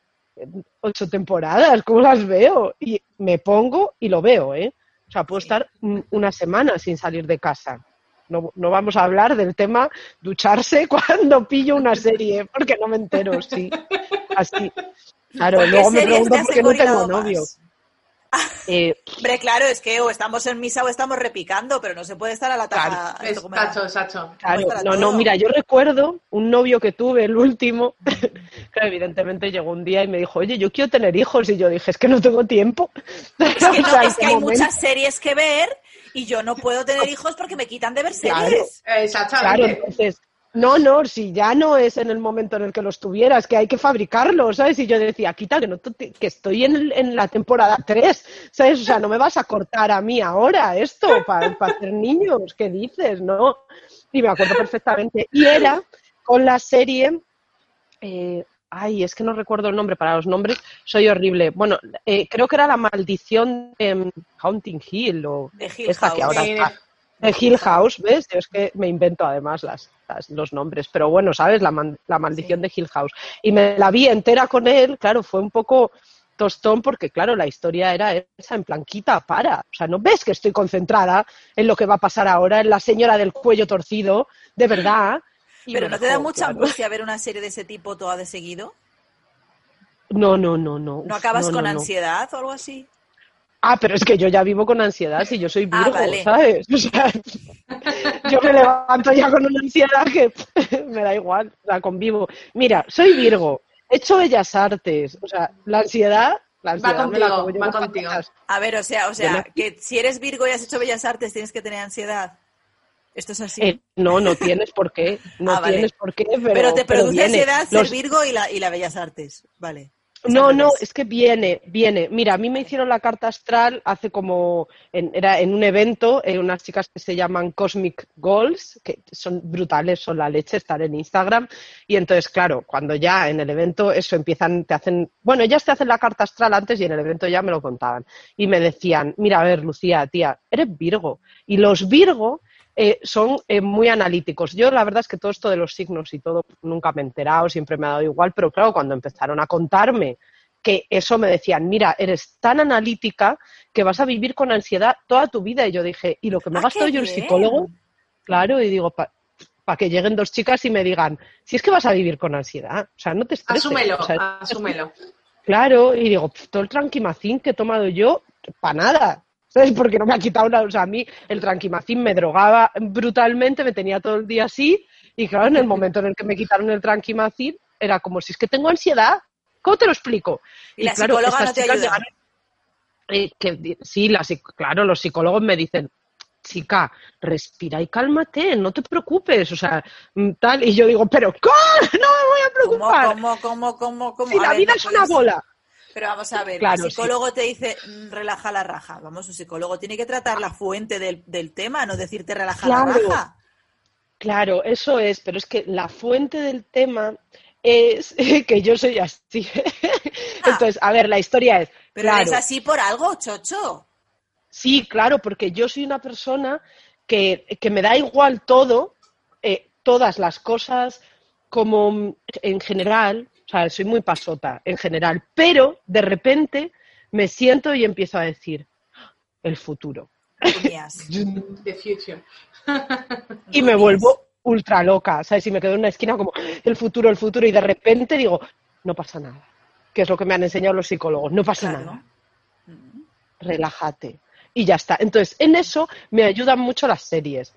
Ocho temporadas, ¿cómo las veo? Y me pongo y lo veo, ¿eh? O sea, puedo estar una semana sin salir de casa. No, no vamos a hablar del tema ducharse cuando pillo una serie, porque no me entero, sí. Así. Claro,
¿Por qué
luego me pregunto por qué no tengo novio.
más?
Eh,
Hombre, claro, es que o estamos en misa o estamos repicando, pero no se puede estar a la taja.
Es Sacho, Sacho.
claro, no, no, mira, yo recuerdo un novio que tuve, el último, que evidentemente llegó un día y me dijo, oye, yo quiero tener hijos, y yo dije, es que no tengo tiempo.
Es que,
O sea,
es que hay
momento-
muchas series que ver y yo no puedo tener hijos porque me quitan de ver
Claro.
series.
Eh,
Claro,
Exactamente.
entonces, no, no, si ya no es en el momento en el que los tuvieras, que hay que fabricarlos, ¿sabes? Y yo decía, quita, que, no, te- que estoy en, la temporada 3, ¿sabes? O sea, no me vas a cortar a mí ahora esto para hacer niños, ¿qué dices? No. Y me acuerdo perfectamente. Y era con la serie, eh, ay, es que no recuerdo el nombre, para los nombres soy horrible. Bueno, eh, creo que era La Maldición de mm, Haunting Hill o
De Hill
esta que ahora está. De Hill House, ¿ves? Yo es que me invento además las, las- los nombres, pero bueno, ¿sabes? La, man- la maldición de Hill House. Y me la vi entera con él, claro, fue un poco tostón porque, claro, la historia era esa, en planquita, para. O sea, ¿no ves que estoy concentrada en lo que va a pasar ahora, en la señora del cuello torcido, de verdad? Y
Pero ¿no te da mucha
claro.
angustia ver una serie de ese tipo toda de seguido?
No, no, no, no.
¿No acabas
no,
con
no.
ansiedad o algo así?
Ah, pero es que yo ya vivo con ansiedad si yo soy
Ah,
Virgo,
vale.
¿sabes? O sea, yo me levanto ya con una ansiedad que me da igual, la convivo. Mira, soy Virgo, he hecho bellas artes, o sea, la ansiedad, la ansiedad me la
contigo, va
con
contigo.
A ver, o sea, o sea, que si eres Virgo y has hecho Bellas Artes tienes que tener ansiedad. Esto es así.
Eh, no, no tienes por qué, no
Ah, vale.
tienes por qué, pero,
pero, te produce ansiedad
Los-
ser Virgo y la, y la Bellas Artes. Vale.
No, no, es que viene, viene. Mira, a mí me hicieron la carta astral hace como, en, era en un evento, eh, unas chicas que se llaman Cosmic Goals, que son brutales, son la leche, estar en Instagram. Y entonces, claro, cuando ya en el evento eso empiezan, te hacen, bueno, ellas te hacen la carta astral antes y en el evento ya me lo contaban. Y me decían, mira, a ver, Lucía, tía, eres Virgo. Y los Virgo eh, son eh, muy analíticos. Yo la verdad es que todo esto de los signos y todo nunca me he enterado, siempre me ha dado igual, pero claro, cuando empezaron a contarme que eso me decían, mira, eres tan analítica que vas a vivir con ansiedad toda tu vida. Y yo dije, ¿y lo que me
Ah,
gasto
qué
yo el psicólogo? Claro, y digo, para que lleguen dos chicas y me digan, si es que vas a vivir con ansiedad, o sea, no te estreses.
Asúmelo,
o sea,
asúmelo.
Claro, y digo, "Pf, todo el tranquimacín que he tomado yo, para nada. ¿Sabes? Porque no me ha quitado nada. O sea, a mí el tranquimacín me drogaba brutalmente, me tenía todo el día así. Y claro, en el momento en el que me quitaron el tranquimacín, era como si es que tengo ansiedad. ¿Cómo te lo explico?
Y la psicóloga no te ayuda.
llegaron- eh, que, di- sí, la claro, los psicólogos me dicen, chica, respira y cálmate, no te preocupes, o sea, mm, tal, y yo digo, pero ¿cómo? No me voy a
¿Cómo,
preocupar.
cómo, cómo, cómo, cómo?
Si
A
la
ver,
vida
no
es una bola.
Pero vamos a ver,
Claro,
el psicólogo te dice mm, relaja la raja. Vamos, un psicólogo tiene que tratar la fuente del, del tema, no decirte relaja la raja.
Claro, eso es, pero es que la fuente del tema es que yo soy así. Entonces, a ver, la historia es,
Pero
claro,
eres así por algo, chocho.
sí, claro, porque yo soy una persona que, que me da igual todo, eh, todas las cosas como en general, sea, soy muy pasota en general, pero de repente me siento y empiezo a decir, el futuro.
Rumias.
The future.
y me vuelvo ultra loca, ¿sabes? Y me quedo en una esquina como el futuro, el futuro, y de repente digo, no pasa nada, que es lo que me han enseñado los psicólogos, no pasa
Claro.
nada, relájate. Y ya está. Entonces, en eso me ayudan mucho las series.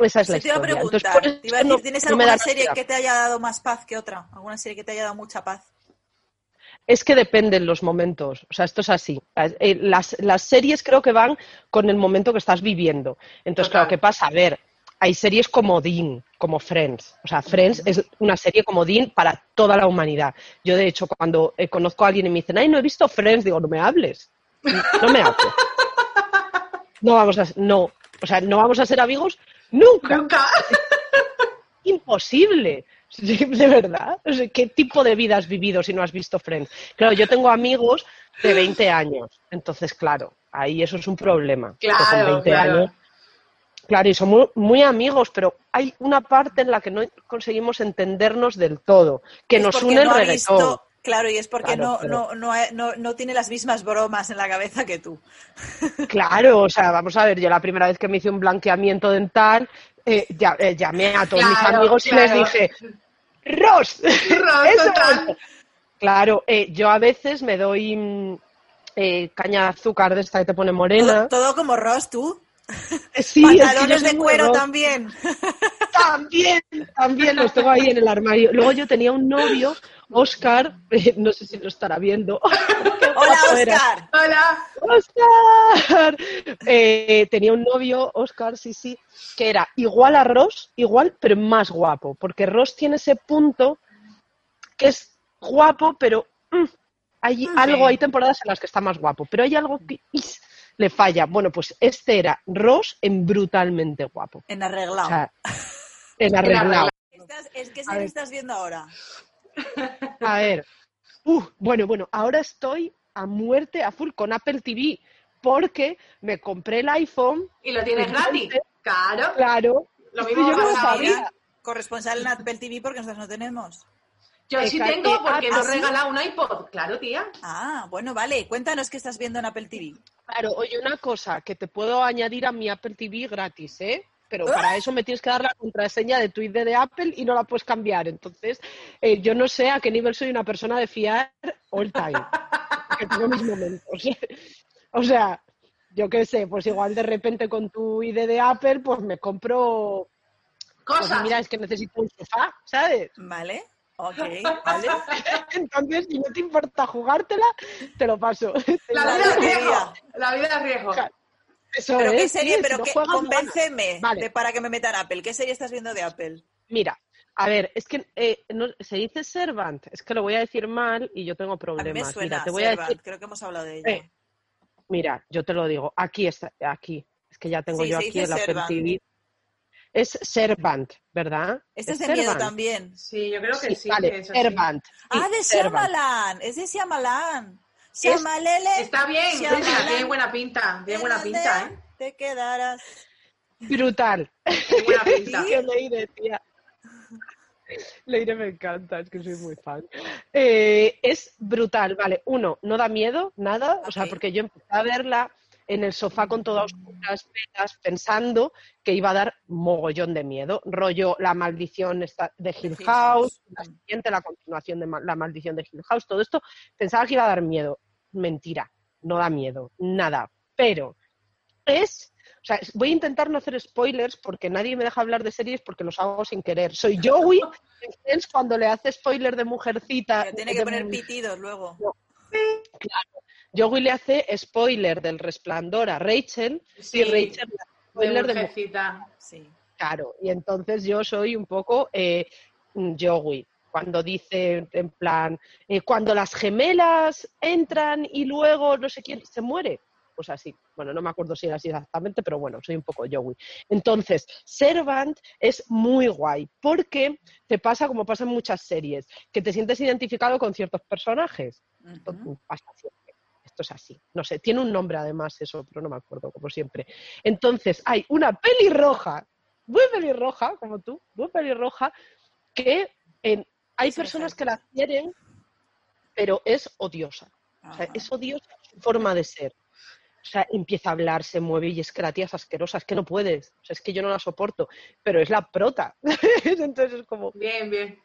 Esa es la
te iba
historia.
Preguntar, te iba a decir, ¿tienes
no
alguna serie que te haya dado más paz que otra? ¿Alguna serie que te haya dado mucha paz?
Es que dependen los momentos, o sea, esto es así. Eh, Las, las series creo que van con el momento que estás viviendo. Entonces,
Total.
claro, ¿qué pasa? A ver, hay series como Dean, como Friends. O sea, Friends es una serie como Dean para toda la humanidad. Yo, de hecho, cuando eh, conozco a alguien y me dicen, ay, no he visto Friends, digo, no me hables. No me hables. No vamos a, no, o sea, no vamos a ser amigos nunca.
Nunca.
imposible. De verdad. O sea, ¿Qué tipo de vida has vivido si no has visto Friends? Claro, yo tengo amigos de 20 años. Entonces, claro, ahí eso es un problema. con
Claro,
20
claro.
años. Claro, y somos muy amigos, pero hay una parte en la que no conseguimos entendernos del todo, que
Es
nos une el
no
reggaetón.
visto- Claro, y es porque
Claro,
no,
pero-
no, no, no, no tiene las mismas bromas en la cabeza que tú.
Claro, o sea, vamos a ver, yo la primera vez que me hice un blanqueamiento dental, eh, ya- eh, llamé a todos mis
Claro,
amigos y les dije, ¡Ros!
Ros,
Eso
total.
es". Claro, eh, yo a veces me doy mm, eh, caña de azúcar de esta que te pone morena.
todo como Ross, tú.
Eh, sí, es que yo
Pantalones de cuero
Ros.
también.
También, también los tengo ahí en el armario. Luego yo tenía un novio, Oscar, eh, no sé si lo estará viendo.
Hola. Oscar.
Hola.
¡Oscar! Eh, tenía un novio, Oscar, sí, sí, que era igual a Ross, igual, pero más guapo, porque Ross tiene ese punto que es guapo, pero mm, hay
Mm,
algo, hay temporadas en las que está más guapo, pero hay algo que is, le falla. Bueno, pues este era Ross en brutalmente guapo.
En arreglado.
O sea, en arreglado.
Estás- es que estás viendo ahora?
A ver. Uh, bueno, bueno, ahora estoy a muerte, a full con Apple TV, porque me compré el iPhone.
Y lo tienes gratis. Claro.
Claro.
Lo mismo
yo no sabía.
Corresponsal en Apple TV porque nosotros no tenemos.
Yo sí tengo porque
ah,
nos
¿sí?
regala un iPod. Claro, tía.
Ah, bueno, vale. Cuéntanos qué estás viendo en Apple TV.
Claro, oye, una cosa, que te puedo añadir a mi Apple TV gratis, ¿eh? Pero para eso me tienes que dar la contraseña de tu ID de Apple y no la puedes cambiar. Entonces, eh, yo no sé a qué nivel soy una persona de fiar all time. que tengo mis momentos. o sea, yo qué sé, pues igual de repente con tu ID de Apple, pues me compro. Pues
Cosas.
mira, es que necesito un sofá, ¿sabes?
Vale. Ok, vale.
Entonces, si no te importa jugártela, te lo paso.
La vida es riesgo. La vida es riesgo.
Eso
Pero qué serie,
sí,
pero
si no
qué,
juegas, no
convénceme
ganas. Vale.
de para que me metan Apple. ¿Qué serie estás viendo de Apple?
Mira, a ver, es que eh, no- se dice Servant, es que lo voy a decir mal y yo tengo
A mí me
problemas.
suena
Mira, te voy a
Servant,
decir,
creo que hemos hablado de ella.
Eh, mira, yo te lo digo, aquí está, aquí, es que ya tengo
Sí,
yo aquí el Apple. TV. Es Servant, ¿verdad?
este es
Es
de miedo también.
Sí, yo creo que
Sí,
sí.
vale,
que.
Servant. sí,
Ah, de
Servant.
Shyamalan. Es de Shyamalan. Shyamalan.
Está bien, tiene buena pinta. Tiene buena pinta, ¿eh?
Te quedarás.
brutal.
Qué buena pinta.
Que Leire, tía. Leire me encanta, es que soy muy fan. Eh, es brutal, vale. Uno, no da miedo, nada. O sea, porque yo empecé a verla en el sofá con todas oscuras velas pensando que iba a dar mogollón de miedo. Rollo la maldición de Hill House, la siguiente, la continuación de la maldición de Hill House, todo esto. Pensaba que iba a dar miedo. Mentira, no da miedo, nada. Pero es. O sea, voy a intentar no hacer spoilers porque nadie me deja hablar de series porque los hago sin querer. Soy Joey cuando le hace spoiler de Mujercita.
Tiene
de-
que poner pitidos luego.
Joey le hace spoiler del resplandor a Rachel
Sí,
y Rachel le hace
de
spoiler de
mujercita.
Sí.
Claro, y entonces yo soy un poco eh, Joey, cuando dice en plan, eh, cuando las gemelas entran y luego no sé quién se muere. Pues así, bueno, no me acuerdo si era así exactamente, pero bueno, soy un poco Joey. Entonces, Servant es muy guay, porque te pasa como pasa en muchas series, que te sientes identificado con ciertos personajes. Pasa siempre. Esto es así. No sé, tiene un nombre además eso, pero no me acuerdo, como siempre. Entonces, hay una pelirroja, muy pelirroja, como tú, muy pelirroja, que en- hay personas que la quieren, pero es odiosa. O sea, es odiosa su forma de ser. O sea, empieza a hablar, se mueve y es que la tía es asquerosa, es que no puedes. O sea, es que yo no la soporto, pero es la prota. Entonces es como,
Bien, bien.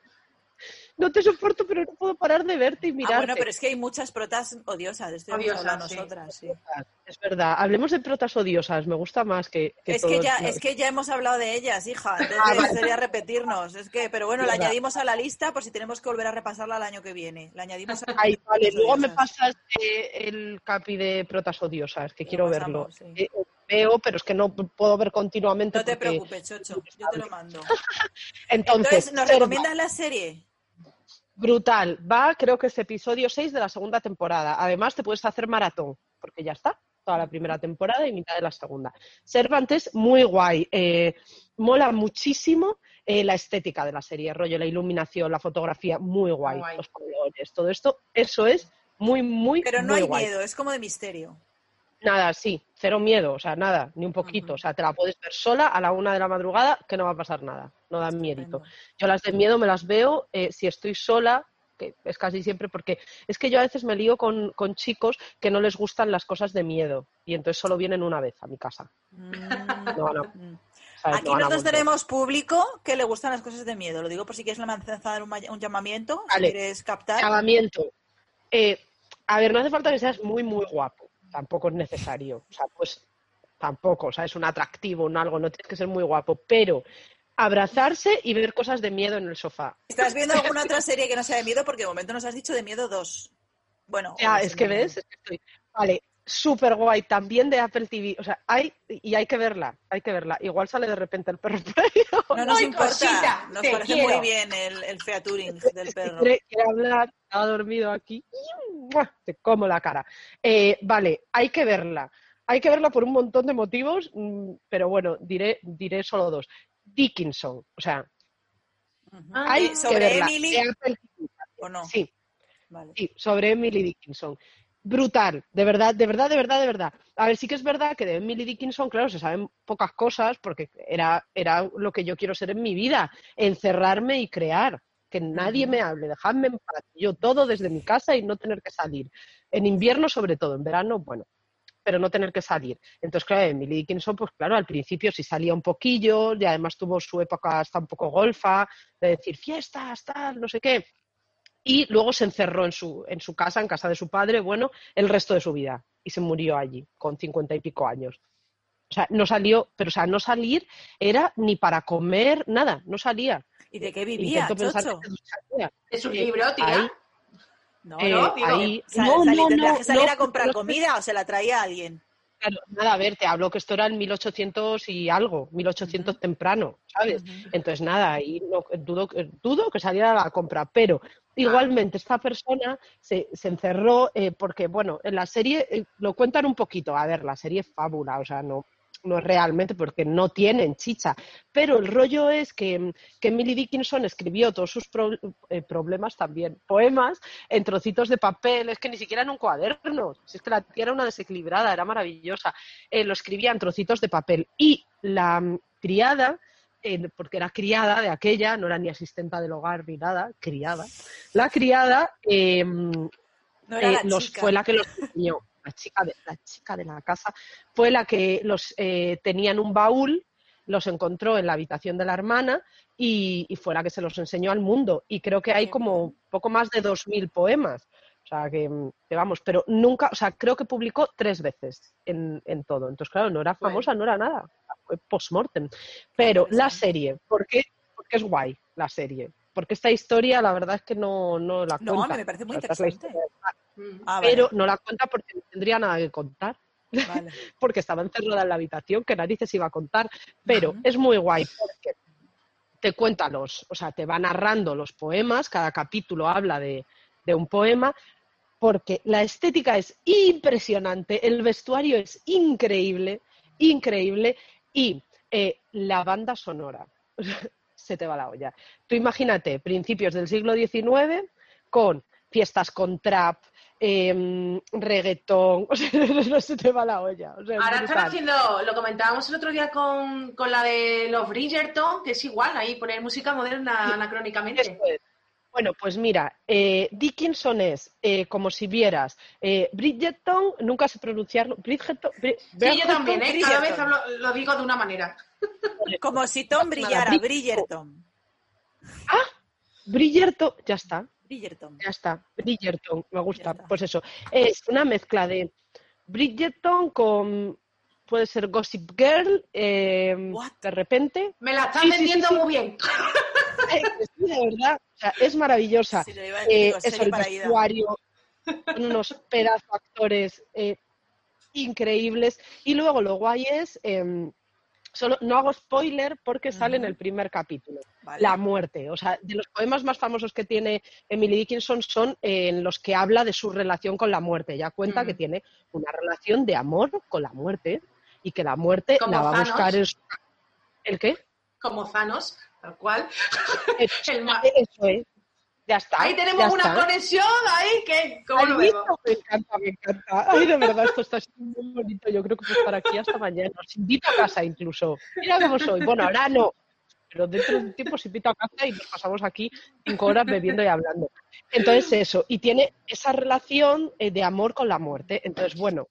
No te soporto, pero no puedo parar de verte y mirarte.
Ah, bueno, pero es que hay muchas protas odiosas. De esto ya hemos
Odiosas,
hablado
sí.
nosotras, sí.
Es verdad. Hablemos de protas odiosas. Me gusta más que.
Es que, ya, es que ya hemos hablado de ellas, hija. Entonces
Ah, vale.
sería repetirnos. Es que, pero bueno, la
Verdad.
añadimos a la lista por si tenemos que volver a repasarla el año que viene. La añadimos a
Ay, vale. Luego me pasas el capi de protas odiosas, que
Lo
quiero
pasamos,
verlo.
sí.
Eh, veo, pero es que no puedo ver continuamente.
No te
porque-
preocupes, Chocho, yo te lo mando.
Entonces,
Entonces, ¿nos recomiendas la serie?
Brutal. Va, creo que es episodio 6 de la segunda temporada. Además, te puedes hacer maratón, porque ya está. Toda la primera temporada y mitad de la segunda. Cervantes, muy guay. eh, mola muchísimo eh, la estética de la serie, rollo, la iluminación, la fotografía, muy guay.
Guay.
Los colores, todo esto, eso es muy, muy,
Pero no
muy
hay
guay.
miedo, es como de misterio.
Nada, sí, cero miedo, o sea, nada, ni un poquito. O sea, te la puedes ver sola a la una de la madrugada, que no va a pasar nada, no dan.
Estupendo.
Yo las de miedo me las veo eh, si estoy sola, que es casi siempre, porque es que yo a veces me lío con, con chicos que no les gustan las cosas de miedo y entonces solo vienen una vez a mi casa.
Mm,
No, no.
mm.
¿sabes?
Aquí
No
nosotros tenemos público que le gustan las cosas de miedo. Lo digo por si quieres lanzar un, un llamamiento,
Vale.
si quieres captar.
Llamamiento. Eh, a ver, no hace falta que seas muy, muy guapo. Tampoco es necesario. O sea, pues tampoco. O sea, es un atractivo, un algo. No tienes que ser muy guapo. Pero abrazarse y ver cosas de miedo en el sofá.
¿Estás viendo alguna otra serie que no sea de miedo? Porque de momento nos has dicho de miedo 2. Bueno,
Ya,
o
es que ves, es que estoy. Vale, súper guay. También de Apple TV. O sea, hay. Y hay que verla. Hay que verla. Igual sale de repente el perro.
No nos importa,
cosita,
nos parece
quiero.
muy bien el, el featuring del
Es que
perro.
quiere, quiere hablar, estaba dormido aquí. Te como la cara. Eh, vale, hay que verla. Hay que verla por un montón de motivos, mm, pero bueno, diré, diré solo dos. Dickinson, o sea,
Ujú.
Ah,
hay
Eh,
que
¿Sobre
verla.
Emily
De Apple TV.
o no?
Sí,
Vale.
sí, sobre Emily Dickinson. Brutal, de verdad, de verdad, de verdad, de verdad. A ver, sí que es verdad que de Emily Dickinson, claro, se saben pocas cosas porque era, era lo que yo quiero ser en mi vida, encerrarme y crear. Que nadie me hable, dejadme en paz. Yo todo desde mi casa y no tener que salir. En invierno, sobre todo, en verano, bueno, pero no tener que salir. Entonces, claro, Emily Dickinson, pues claro, al principio sí salía un poquillo, y además tuvo su época hasta un poco golfa, de decir fiestas, tal, no sé qué. Y luego se encerró en su, en su casa, en casa de su padre, bueno, el resto de su vida. Y se murió allí, con cincuenta y pico años. O sea, no salió, pero o sea, no salir era ni para comer, nada, no salía.
¿Y de qué vivía,
Intento pensar
Chocho?
que salía.
Es un
Eh,
libro, tía.
ahí,
No,
eh,
no, digo,
ahí-
sal-
no, no,
¿tendrías
no,
que salir
no,
a comprar
no,
comida o se la traía alguien?
Claro, nada, a ver, te hablo que esto era en 1800 y algo, 1800 temprano, ¿sabes?
Ujú.
Entonces, nada, ahí no, dudo, dudo que saliera a la compra, pero igualmente esta persona se, se encerró eh, porque, bueno, en la serie eh, lo cuentan un poquito, a ver, la serie es fábula, o sea, no, no realmente porque no tienen chicha. Pero el rollo es que, que Emily Dickinson escribió todos sus pro- eh, problemas también, poemas, en trocitos de papel, es que ni siquiera en un cuaderno. Si es que la tía era una desequilibrada, era maravillosa. Lo escribía en trocitos de papel. Y la mm, criada, eh, porque era criada de aquella, no era ni asistenta del hogar ni nada, criada. La criada eh,
No era
eh,
la
los-
chica.
fue la que los enseñó. La chica, de, la chica de la casa fue la que los eh, tenía en un baúl, los encontró en la habitación de la hermana y, y fue la que se los enseñó al mundo. Y creo que hay como poco más de 2.000 poemas. O sea, que, que vamos, pero nunca, o sea, creo que publicó tres veces en, en todo. Entonces, claro, no era
Bueno.
famosa, no era nada. Fue post-mortem. Pero la serie, ¿por qué? Porque es guay la serie. Porque esta historia, la verdad es que no, no la
No,
cuenta.
a mí me parece muy
O sea, esta es la
interesante.
Mm.
Ah, vale,
pero no la cuenta porque no tendría nada que contar,
vale.
porque estaba encerrada en la habitación, que narices iba a contar, pero es muy guay porque te cuenta los, o sea, te va narrando los poemas, cada capítulo habla de, de un poema, porque la estética es impresionante, el vestuario es increíble, increíble, y eh, la banda sonora, se te va la olla. Tú imagínate, principios del siglo XIX, con fiestas con trap, em, reggaetón, o sea, no se te va la olla. o sea, es
Ahora están haciendo, lo comentábamos el otro día con, con la de los Bridgerton, que es igual, ahí poner música moderna anacrónicamente.
Esto es. Bueno, pues mira, eh, Dickinson es eh, como si vieras eh, Bridgerton, nunca sé pronunciarlo, Bridgerton, Bri-
Sí, yo también, ¿eh? Cada vez hablo- lo digo de una manera.
Como si Tom brillara,
Bri-
Bridgerton.
Bridgerton, ya está,
Bridgerton.
ya está, Bridgerton, me gusta, pues eso, es una mezcla de Bridgerton con, puede ser Gossip Girl, eh,
What?
de repente,
Me la están
Sí, sí, sí,
vendiendo
sí.
muy bien.
Eh, sí, de verdad, o sea, es maravillosa. Eh,
serie
el vestuario, son unos pedazos actores eh, increíbles. Y luego lo guay es, em, solo no hago spoiler porque sale en el primer capítulo,
Vale.
la muerte. O sea, de los poemas más famosos que tiene Emily Dickinson son en los que habla de su relación con la muerte. Ella cuenta que tiene una relación de amor con la muerte y que la muerte
Como
la va a buscar su... ¿El qué?
Como Thanos, tal cual.
Eso,
El
eso es. Ya está.
Ahí
ya
tenemos una
está.
conexión, ahí que, ¿cómo
¿Has
lo vemos?
Me encanta, me encanta. Ay, de verdad, esto está siendo muy bonito. Yo creo que puedo estar aquí hasta mañana. Os invito a casa incluso. Mira cómo soy. Bueno, ahora no. Pero dentro de un tiempo os invito a casa y nos pasamos aquí cinco horas bebiendo y hablando. Entonces, eso. Y tiene esa relación eh, de amor con la muerte. Entonces, bueno,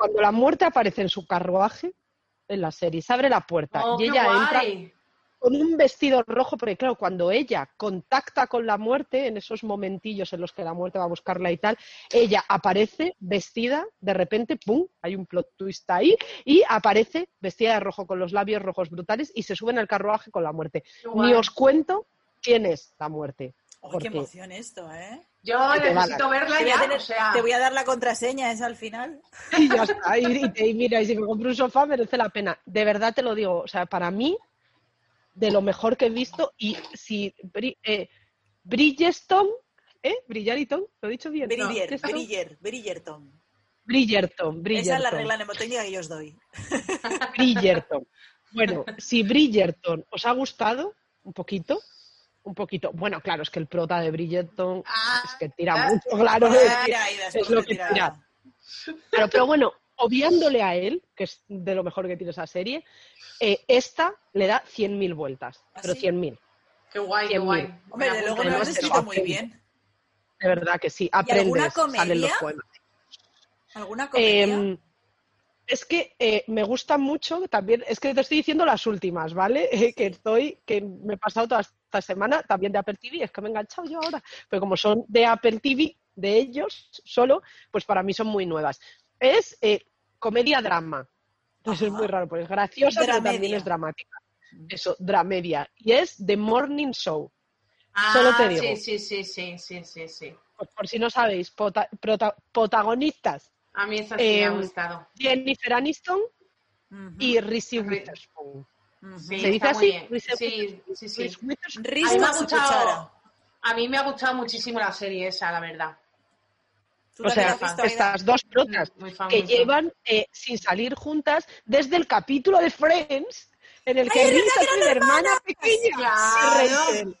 cuando la muerte aparece en su carruaje, en la serie, se abre la puerta
Oh,
y ella entra con un vestido rojo, porque claro, cuando ella contacta con la muerte, en esos momentillos en los que la muerte va a buscarla y tal, ella aparece vestida, de repente, ¡pum! Hay un plot twist ahí, y aparece vestida de rojo con los labios rojos brutales y se sube en el carruaje con la muerte. Ni os cuento quién es la muerte.
Uy,
¿Por
qué
qué?
emoción esto, ¿eh?
Yo necesito verla
Te voy, a
ya,
tener-
o sea...
te voy a dar la contraseña esa al final.
Y ya está. Y, y te- y mira, y si me compro un sofá merece la pena. De verdad te lo digo. O sea, para mí, de lo mejor que he visto. Y si eh, Bridgestone, ¿eh? Bridgeriton, ¿lo he dicho bien?
Bridger,
Bridgestone.
Bridger, Bridgerton.
Bridgerton, Bridgerton.
Esa es la regla mnemotécnica que yo os doy.
Bridgerton. Bueno, si Bridgerton os ha gustado, un poquito, un poquito. Bueno, claro, es que el prota de Bridgerton
Ah,
es que tira mucho, claro. es lo que
tira.
tira. Claro, pero bueno, obviándole a él, que es de lo mejor que tiene esa serie, eh, esta le da 100.000 vueltas.
¿Ah,
pero
sí?
100.000.
Qué guay, qué
100.000.
guay.
Hombre, de luego lo has escrito muy bien.
De verdad que sí.
alguna
Aprendes,
comedia?
salen los poemas.
¿Alguna comedia?
Em, es que eh, me gusta mucho también, es que te estoy diciendo las últimas, ¿vale? Que estoy, que me he pasado toda esta semana también de Apple TV, es que me he enganchado yo ahora, pero como son de Apple TV, de ellos solo, pues para mí son muy nuevas. Es eh, comedia-drama. Entonces es muy raro, pues es graciosa, pero también es dramática. Eso, dramedia. Y es The Morning Show.
Ah,
Solo te digo.
Sí, sí, sí, sí, sí.
Pues por si no sabéis, pota- prota- protagonistas
A mí esa sí me ha
Em,
gustado.
Jennifer Aniston y Reese Witherspoon.
Sí,
¿Se dice así?
Sí, sí, sí. A mí me ha gustado, a mí me ha gustado muchísimo la serie esa, la verdad.
¿Tú
O sea, estas dos protas que llevan eh, sin salir juntas desde el capítulo de Friends en el que
¡Ay, es
Rita
verdad que
tiene
eran
hermana pequeña.
Claro.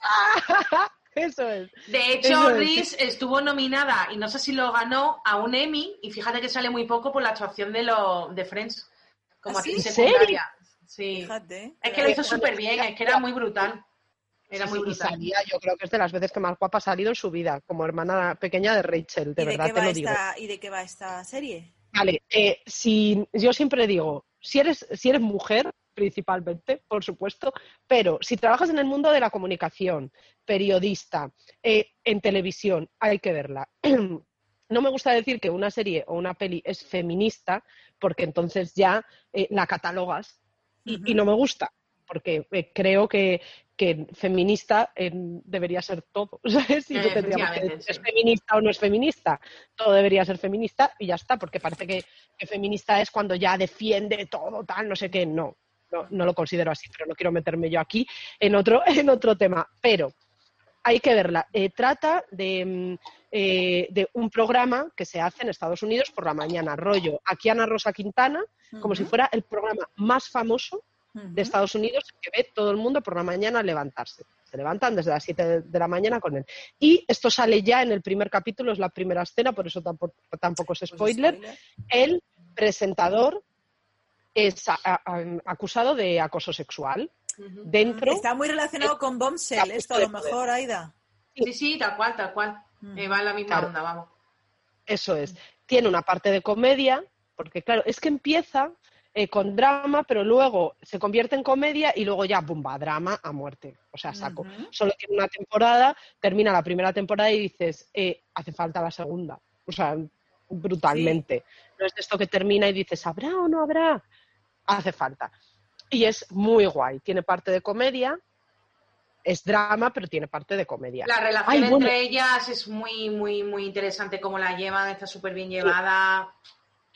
Eso es.
De hecho,
es.
Reese estuvo nominada y no sé si lo ganó a un Emmy y fíjate que sale muy poco por la actuación de lo de Friends como
¿Ah,
actriz
¿En
secundaria. Sí.
Fíjate.
Es que lo hizo súper bien, es que era muy brutal. Era
Sí,
muy
sí, y
brutal.
salía, yo creo que es de las veces que más guapa ha salido en su vida, como hermana pequeña de Rachel, de
¿Y de,
verdad
qué
te
va
lo digo.
esta, ¿Y de qué va esta serie?
Vale, eh, si, yo siempre digo, si eres, si eres mujer, principalmente, por supuesto, pero si trabajas en el mundo de la comunicación, periodista, eh, en televisión, hay que verla. No me gusta decir que una serie o una peli es feminista, porque entonces ya eh, la catalogas y, y no me gusta, porque eh, creo que, que feminista eh, debería ser todo. ¿sabes? Y no tendríamos que decir, ¿es feminista o no es feminista? Todo debería ser feminista y ya está, porque parece que, que feminista es cuando ya defiende todo, tal, no sé qué. No, no, no lo considero así, pero no quiero meterme yo aquí en otro, en otro tema. Pero hay que verla. Eh, trata de, mm, eh, de un programa que se hace en Estados Unidos por la mañana, rollo. Aquí Ana Rosa Quintana, como si fuera el programa más famoso de Estados Unidos que ve todo el mundo por la mañana levantarse. Se levantan desde las 7 de, la mañana con él. Y esto sale ya en el primer capítulo, es la primera escena, por eso tampoco, tampoco es
Pues
spoiler. El presentador es a- a- acusado de acoso sexual. Dentro.
Está muy relacionado con Bombshell, esto a lo mejor, Aida.
Sí, sí, tal cual, tal cual.
Mm.
Eh, va en la misma
Claro.
onda, vamos.
Eso es. Tiene una parte de comedia, porque claro, es que empieza eh, con drama, pero luego se convierte en comedia y luego ya, ¡bumba! Drama a muerte. O sea, saco. Solo tiene una temporada, termina la primera temporada y dices, eh, hace falta la segunda. O sea, brutalmente. No es de esto que termina y dices, ¿habrá o no habrá? Hace falta. Y es muy guay. Tiene parte de comedia, es drama, pero tiene parte de comedia.
La relación
Ay, bueno.
entre ellas es muy, muy, muy interesante cómo la llevan, está súper bien llevada.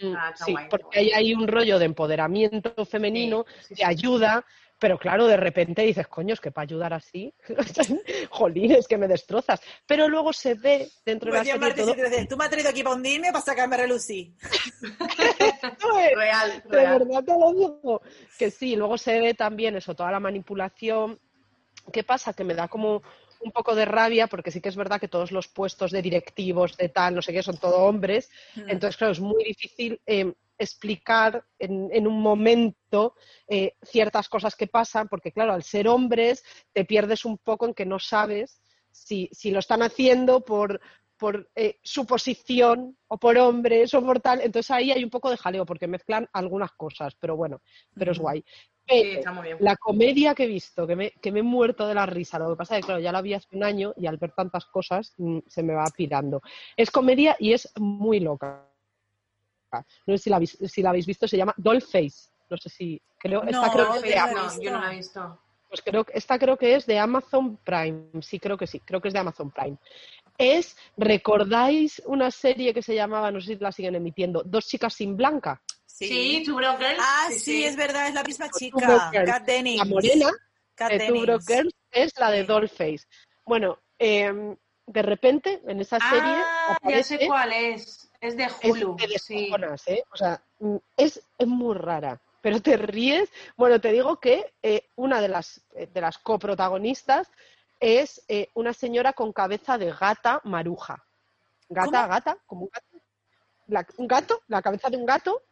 Mm,
Ah,
sí,
guay,
porque
guay.
ahí hay un rollo de empoderamiento femenino,
Sí, sí,
de ayuda, pero claro, de repente dices, coño, es que para ayudar así, jolín, es que me destrozas. Pero luego se ve dentro de la
Pues
serie todo.
dices, tú me has traído aquí para hundirme para sacarme a relucir.
Es,
Real,
de
real.
verdad te lo digo. Que sí, luego se ve también eso, toda la manipulación. ¿Qué pasa? Que me da como un poco de rabia, porque sí que es verdad que todos los puestos de directivos, de tal, no sé qué, son todo hombres.
Mm.
Entonces, claro, es muy difícil eh, explicar en, en un momento eh, ciertas cosas que pasan, porque claro, al ser hombres te pierdes un poco en que no sabes si, si lo están haciendo por, por eh, su posición o por hombres o por tal. Entonces ahí hay un poco de jaleo, porque mezclan algunas cosas, pero bueno, pero es guay.
Sí,
Pero
está muy bien.
la comedia que he visto, que me, que me he muerto de la risa, lo que pasa es que, claro, ya la vi hace un año y al ver tantas cosas mm, se me va pirando. Es comedia y es muy loca. No sé si la, habéis- si la habéis visto, se llama Dollface. No sé si, creo, esta
No,
creo que es de
no la he
Amazon.
No,
visto.
yo no la he visto.
Pues creo, que- esta creo que es de Amazon Prime. Sí, creo que sí, creo que es de Amazon Prime. Es, ¿recordáis una serie que se llamaba, no sé si la siguen emitiendo, Dos chicas sin blanca?
Sí, Two Broke Girls.
Ah,
sí,
sí, es verdad, es la misma chica. Kat Dennings.
La morena
Kat
de Two
Dennings.
Broke Girls es la de
Sí.
Dollface. Bueno, eh, de repente en esa serie
Ah, ya sé cuál es. Es de
es
Hulu. sí.
descojonas, ¿eh? O sea, mm, es, es muy rara, pero te ríes. Bueno, te digo que eh, una de las, eh, de las coprotagonistas es eh, una señora con cabeza de gata maruja. Gata,
¿Cómo?
gata, como un gato. La- un gato, la cabeza de un gato,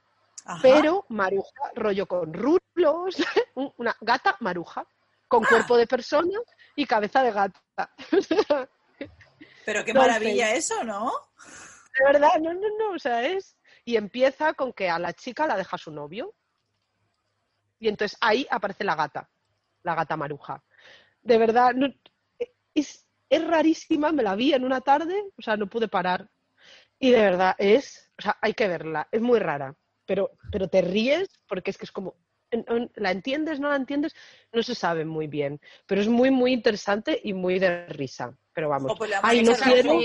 Ajá.
pero maruja, rollo con rulos, un- una gata maruja, con
Ah.
cuerpo de persona y cabeza de gata.
Pero qué maravilla eso, ¿no?
De verdad, no, no, no, o sea, es... Y empieza con que a la chica la deja su novio. Y entonces ahí aparece la gata, la gata maruja. De verdad, no- es, es rarísima, me la vi en una tarde, o sea, no pude parar. Y de verdad, es, o sea, hay que verla, es muy rara, pero, pero te ríes porque es que es como, ¿la entiendes, no la entiendes? No se sabe muy bien, pero es muy, muy interesante y muy de risa. Pero vamos,
O pues la
ay, no quiero...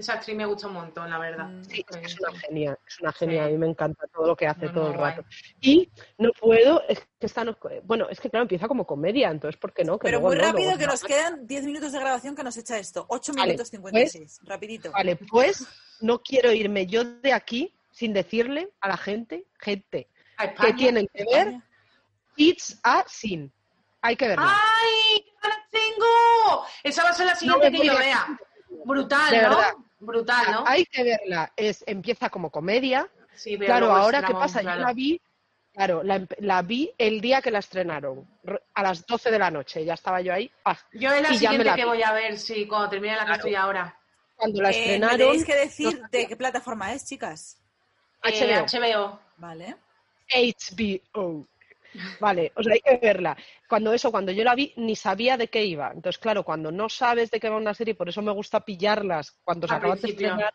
esa actriz me gusta un montón, la verdad.
Mm.
Sí, es que es
Sí.
una genia, es una genia,
Sí.
a mí me encanta todo lo que hace todo el
guay.
rato. Y no puedo, es que esta no- bueno, es que claro, empieza como comedia, entonces ¿por qué no? Que
Pero
luego
muy
no,
rápido
luego
que
no.
nos quedan 10 minutos de grabación que nos echa esto. 8
Vale,
minutos 56. Rapidito.
Vale, pues no quiero irme yo de aquí sin decirle a la gente, gente, que tienen que ver It's a Sin. Hay que verla.
¡Ay! ¡Qué ganas tengo! Esa va a ser la siguiente que yo vea. Brutal,
De
¿no?
verdad.
Brutal, ¿no?
Hay que verla. Es, empieza como comedia.
Sí, pero
Claro, ahora qué pasa,
claro.
yo la vi, claro, la, la vi el día que la estrenaron, a las 12 de la noche, ya estaba yo ahí. ¡ah!
Yo es la
me
siguiente
la
que
vi.
voy a ver, sí, cuando termine la que
Claro.
estoy ahora.
Cuando la
Eh, me
estrenaron,
tenéis que decir
no
de qué plataforma es, chicas.
Eh,
HBO.
HBO.
Vale.
HBO. Vale, o sea, hay que verla. Cuando eso, cuando yo la vi, ni sabía de qué iba. Entonces, claro, cuando no sabes de qué va una serie, por eso me gusta pillarlas cuando se acaban de estrenar.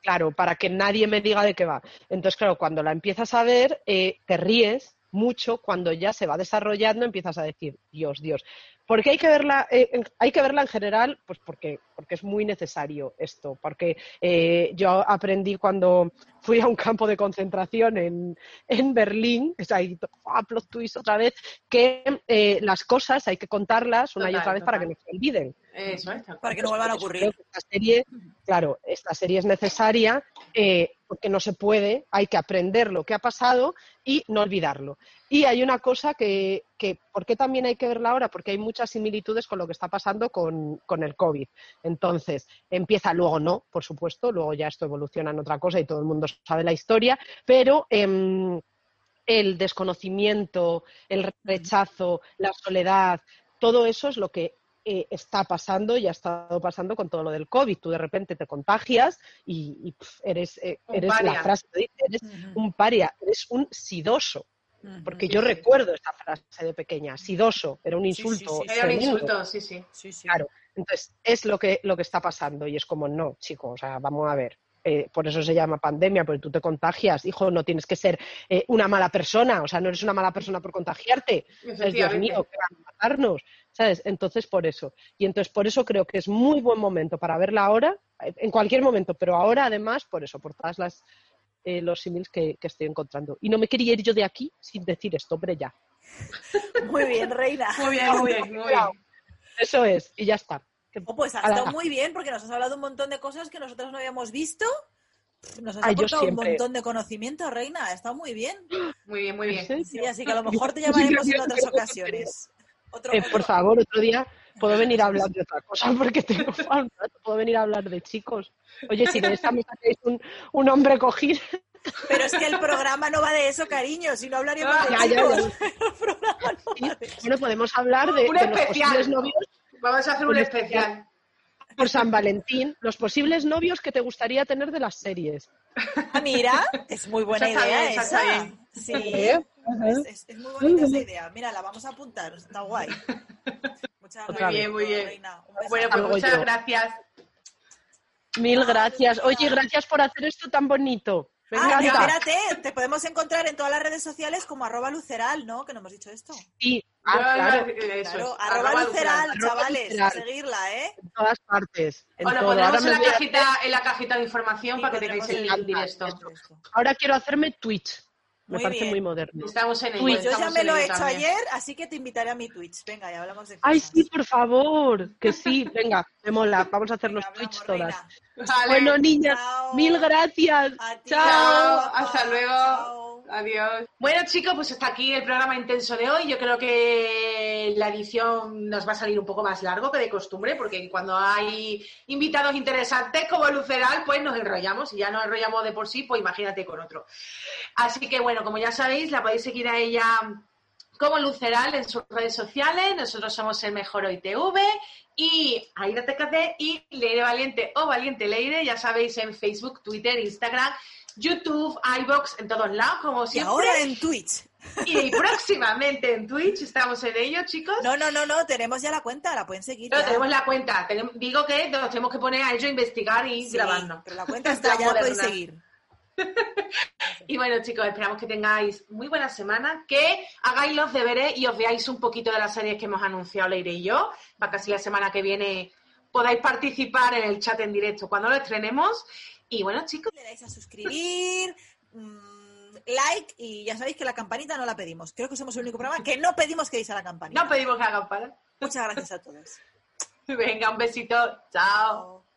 Claro, para que nadie me diga de qué va. Entonces, claro, cuando la empiezas a ver, eh, te ríes mucho. Cuando ya se va desarrollando, empiezas a decir, Dios, Dios. ¿Por qué hay que verla? eh, en- hay que verla en general, pues porque, porque es muy necesario esto. Porque eh, yo aprendí cuando fui a un campo de concentración en, en Berlín, es ahí, ¡ah, plot twist otra vez, que eh, las cosas hay que contarlas una y otra vez para que no se olviden.
Eso es.
Para que no vuelvan a ocurrir.
Esta serie, claro, esta serie es necesaria eh, porque no se puede, hay que aprender lo que ha pasado y no olvidarlo. Y hay una cosa que, que ¿por qué también hay que verla ahora? Porque hay muchas similitudes con lo que está pasando con, con el COVID. Entonces, empieza luego no, por supuesto, luego ya esto evoluciona en otra cosa y todo el mundo sabe la historia, pero em, el desconocimiento, el rechazo, la soledad, todo eso es lo que eh, está pasando y ha estado pasando con todo lo del COVID. Tú de repente te contagias y, eres, eh,
Un
eres
paria.
la frase eres un paria, eres un sidoso. Porque
Sí,
yo
sí.
recuerdo esta frase de pequeña, sidoso, era un insulto.
sí, sí.
Era un
tremendo.
insulto, sí, sí.
Sí, sí.
Claro, entonces es lo que, lo que está pasando y es como, no, chico, o sea, vamos a ver. Eh, por eso se llama pandemia, porque tú te contagias, hijo, no tienes que ser eh, una mala persona, o sea, no eres una mala persona por contagiarte, ¿sabes? Dios mío, que van a matarnos, ¿sabes? Entonces, por eso. Y entonces, por eso creo que es muy buen momento para verla ahora, en cualquier momento, pero ahora además, por eso, por todas las eh, los símiles que, que estoy encontrando. Y no me quería ir yo de aquí sin decir esto, hombre, ya.
Muy bien, reina.
Muy bien, muy bien, muy bien.
Eso es, y ya está. Que-
Oh, pues ha estado muy bien porque nos has hablado un montón de cosas que nosotros no habíamos visto. Nos has aportado un montón de conocimiento, reina. Ha estado muy bien.
Muy bien, muy bien.
¿En
Sí, así que a lo mejor te llamaremos
sí,
en otras ocasiones. Otro,
Eh, por favor, otro día puedo venir a hablar de otra cosa porque tengo un rato, puedo venir a hablar de chicos. Oye, si de esta me sacáis un, un hombre cogido,
Pero es que el programa no va de eso, cariño. Si no hablaríamos de
Ah,
ya, ya,
chicos. El programa no
sí,
va de eso.
bueno, podemos hablar de,
Un
de los
especial.
posibles novios
Vamos a hacer un
Un
especial.
por San Valentín, los posibles novios que te gustaría tener de las series.
Mira, es muy buena
Esa
idea
bien, esa.
Sí,
¿Eh?
es, es- es muy bonita esa idea. Mira, la vamos a apuntar, está guay. Muchas
Otra
gracias.
Muy bien, muy bien. Bueno, pues muchas
yo.
gracias.
Mil gracias. Oye, gracias por hacer esto tan bonito.
Ah, espérate, te podemos encontrar en todas las redes sociales como arroba luceral, ¿no? Que no hemos dicho esto.
Sí, ah, claro,
yo- eso
Claro,
es,
arroba,
arroba
luceral,
Arroba
chavales,
luceral.
seguirla, ¿eh?
en todas partes. En
lo
todo.
pondremos en la,
a-
cajita, en la cajita de información
Sí,
para que tengáis el link directo.
ahora quiero hacerme Twitch. Me
Muy
parece
bien.
muy moderno.
Estamos en ello.
Pues yo ya me lo he hecho
también.
ayer, así que te invitaré a mi Twitch. Venga, ya hablamos de
Ay,
cosas.
sí, por favor, que sí. Venga, me mola. Vamos a hacer los Twitch
hablamos,
todas.
Vale.
Bueno, niñas,
Chao.
mil gracias.
A
Chao.
Hasta luego.
Chao.
Adiós. Bueno, chicos, pues hasta aquí el programa intenso de hoy. Yo creo que la edición nos va a salir un poco más largo que de costumbre, porque cuando hay invitados interesantes como Luceral, pues nos enrollamos. Y ya nos enrollamos de por sí, pues imagínate con otro. Así que bueno, como ya sabéis, la podéis seguir a ella como Luceral en sus redes sociales. Nosotros somos el Mejor Hoy TV y TKT y Leire Valiente o Valiente Leire, ya sabéis, en Facebook, Twitter, Instagram, YouTube, iBox, en todos lados, como
Y
siempre.
ahora en Twitch.
Y próximamente en Twitch, estamos en ello, chicos.
No, no, no, no, tenemos ya la cuenta, la pueden seguir.
No,
ya.
tenemos la cuenta. Tenemos- digo que nos tenemos que poner a ello a investigar y
Sí,
grabarnos.
Pero la cuenta
En
está, ya la podéis seguir.
Y bueno, chicos, esperamos que tengáis muy buena semana, que hagáis los deberes y os veáis un poquito de las series que hemos anunciado Leire y yo, para que así la semana que viene podáis participar en el chat en directo cuando lo estrenemos. Y bueno, chicos,
Le dais a suscribir, mm, like y ya sabéis que la campanita no la pedimos. Creo que somos el único programa que no pedimos que deis a la campanita.
no pedimos que hagan para.
Muchas gracias a todos.
Venga, un besito. Chao.
Chao.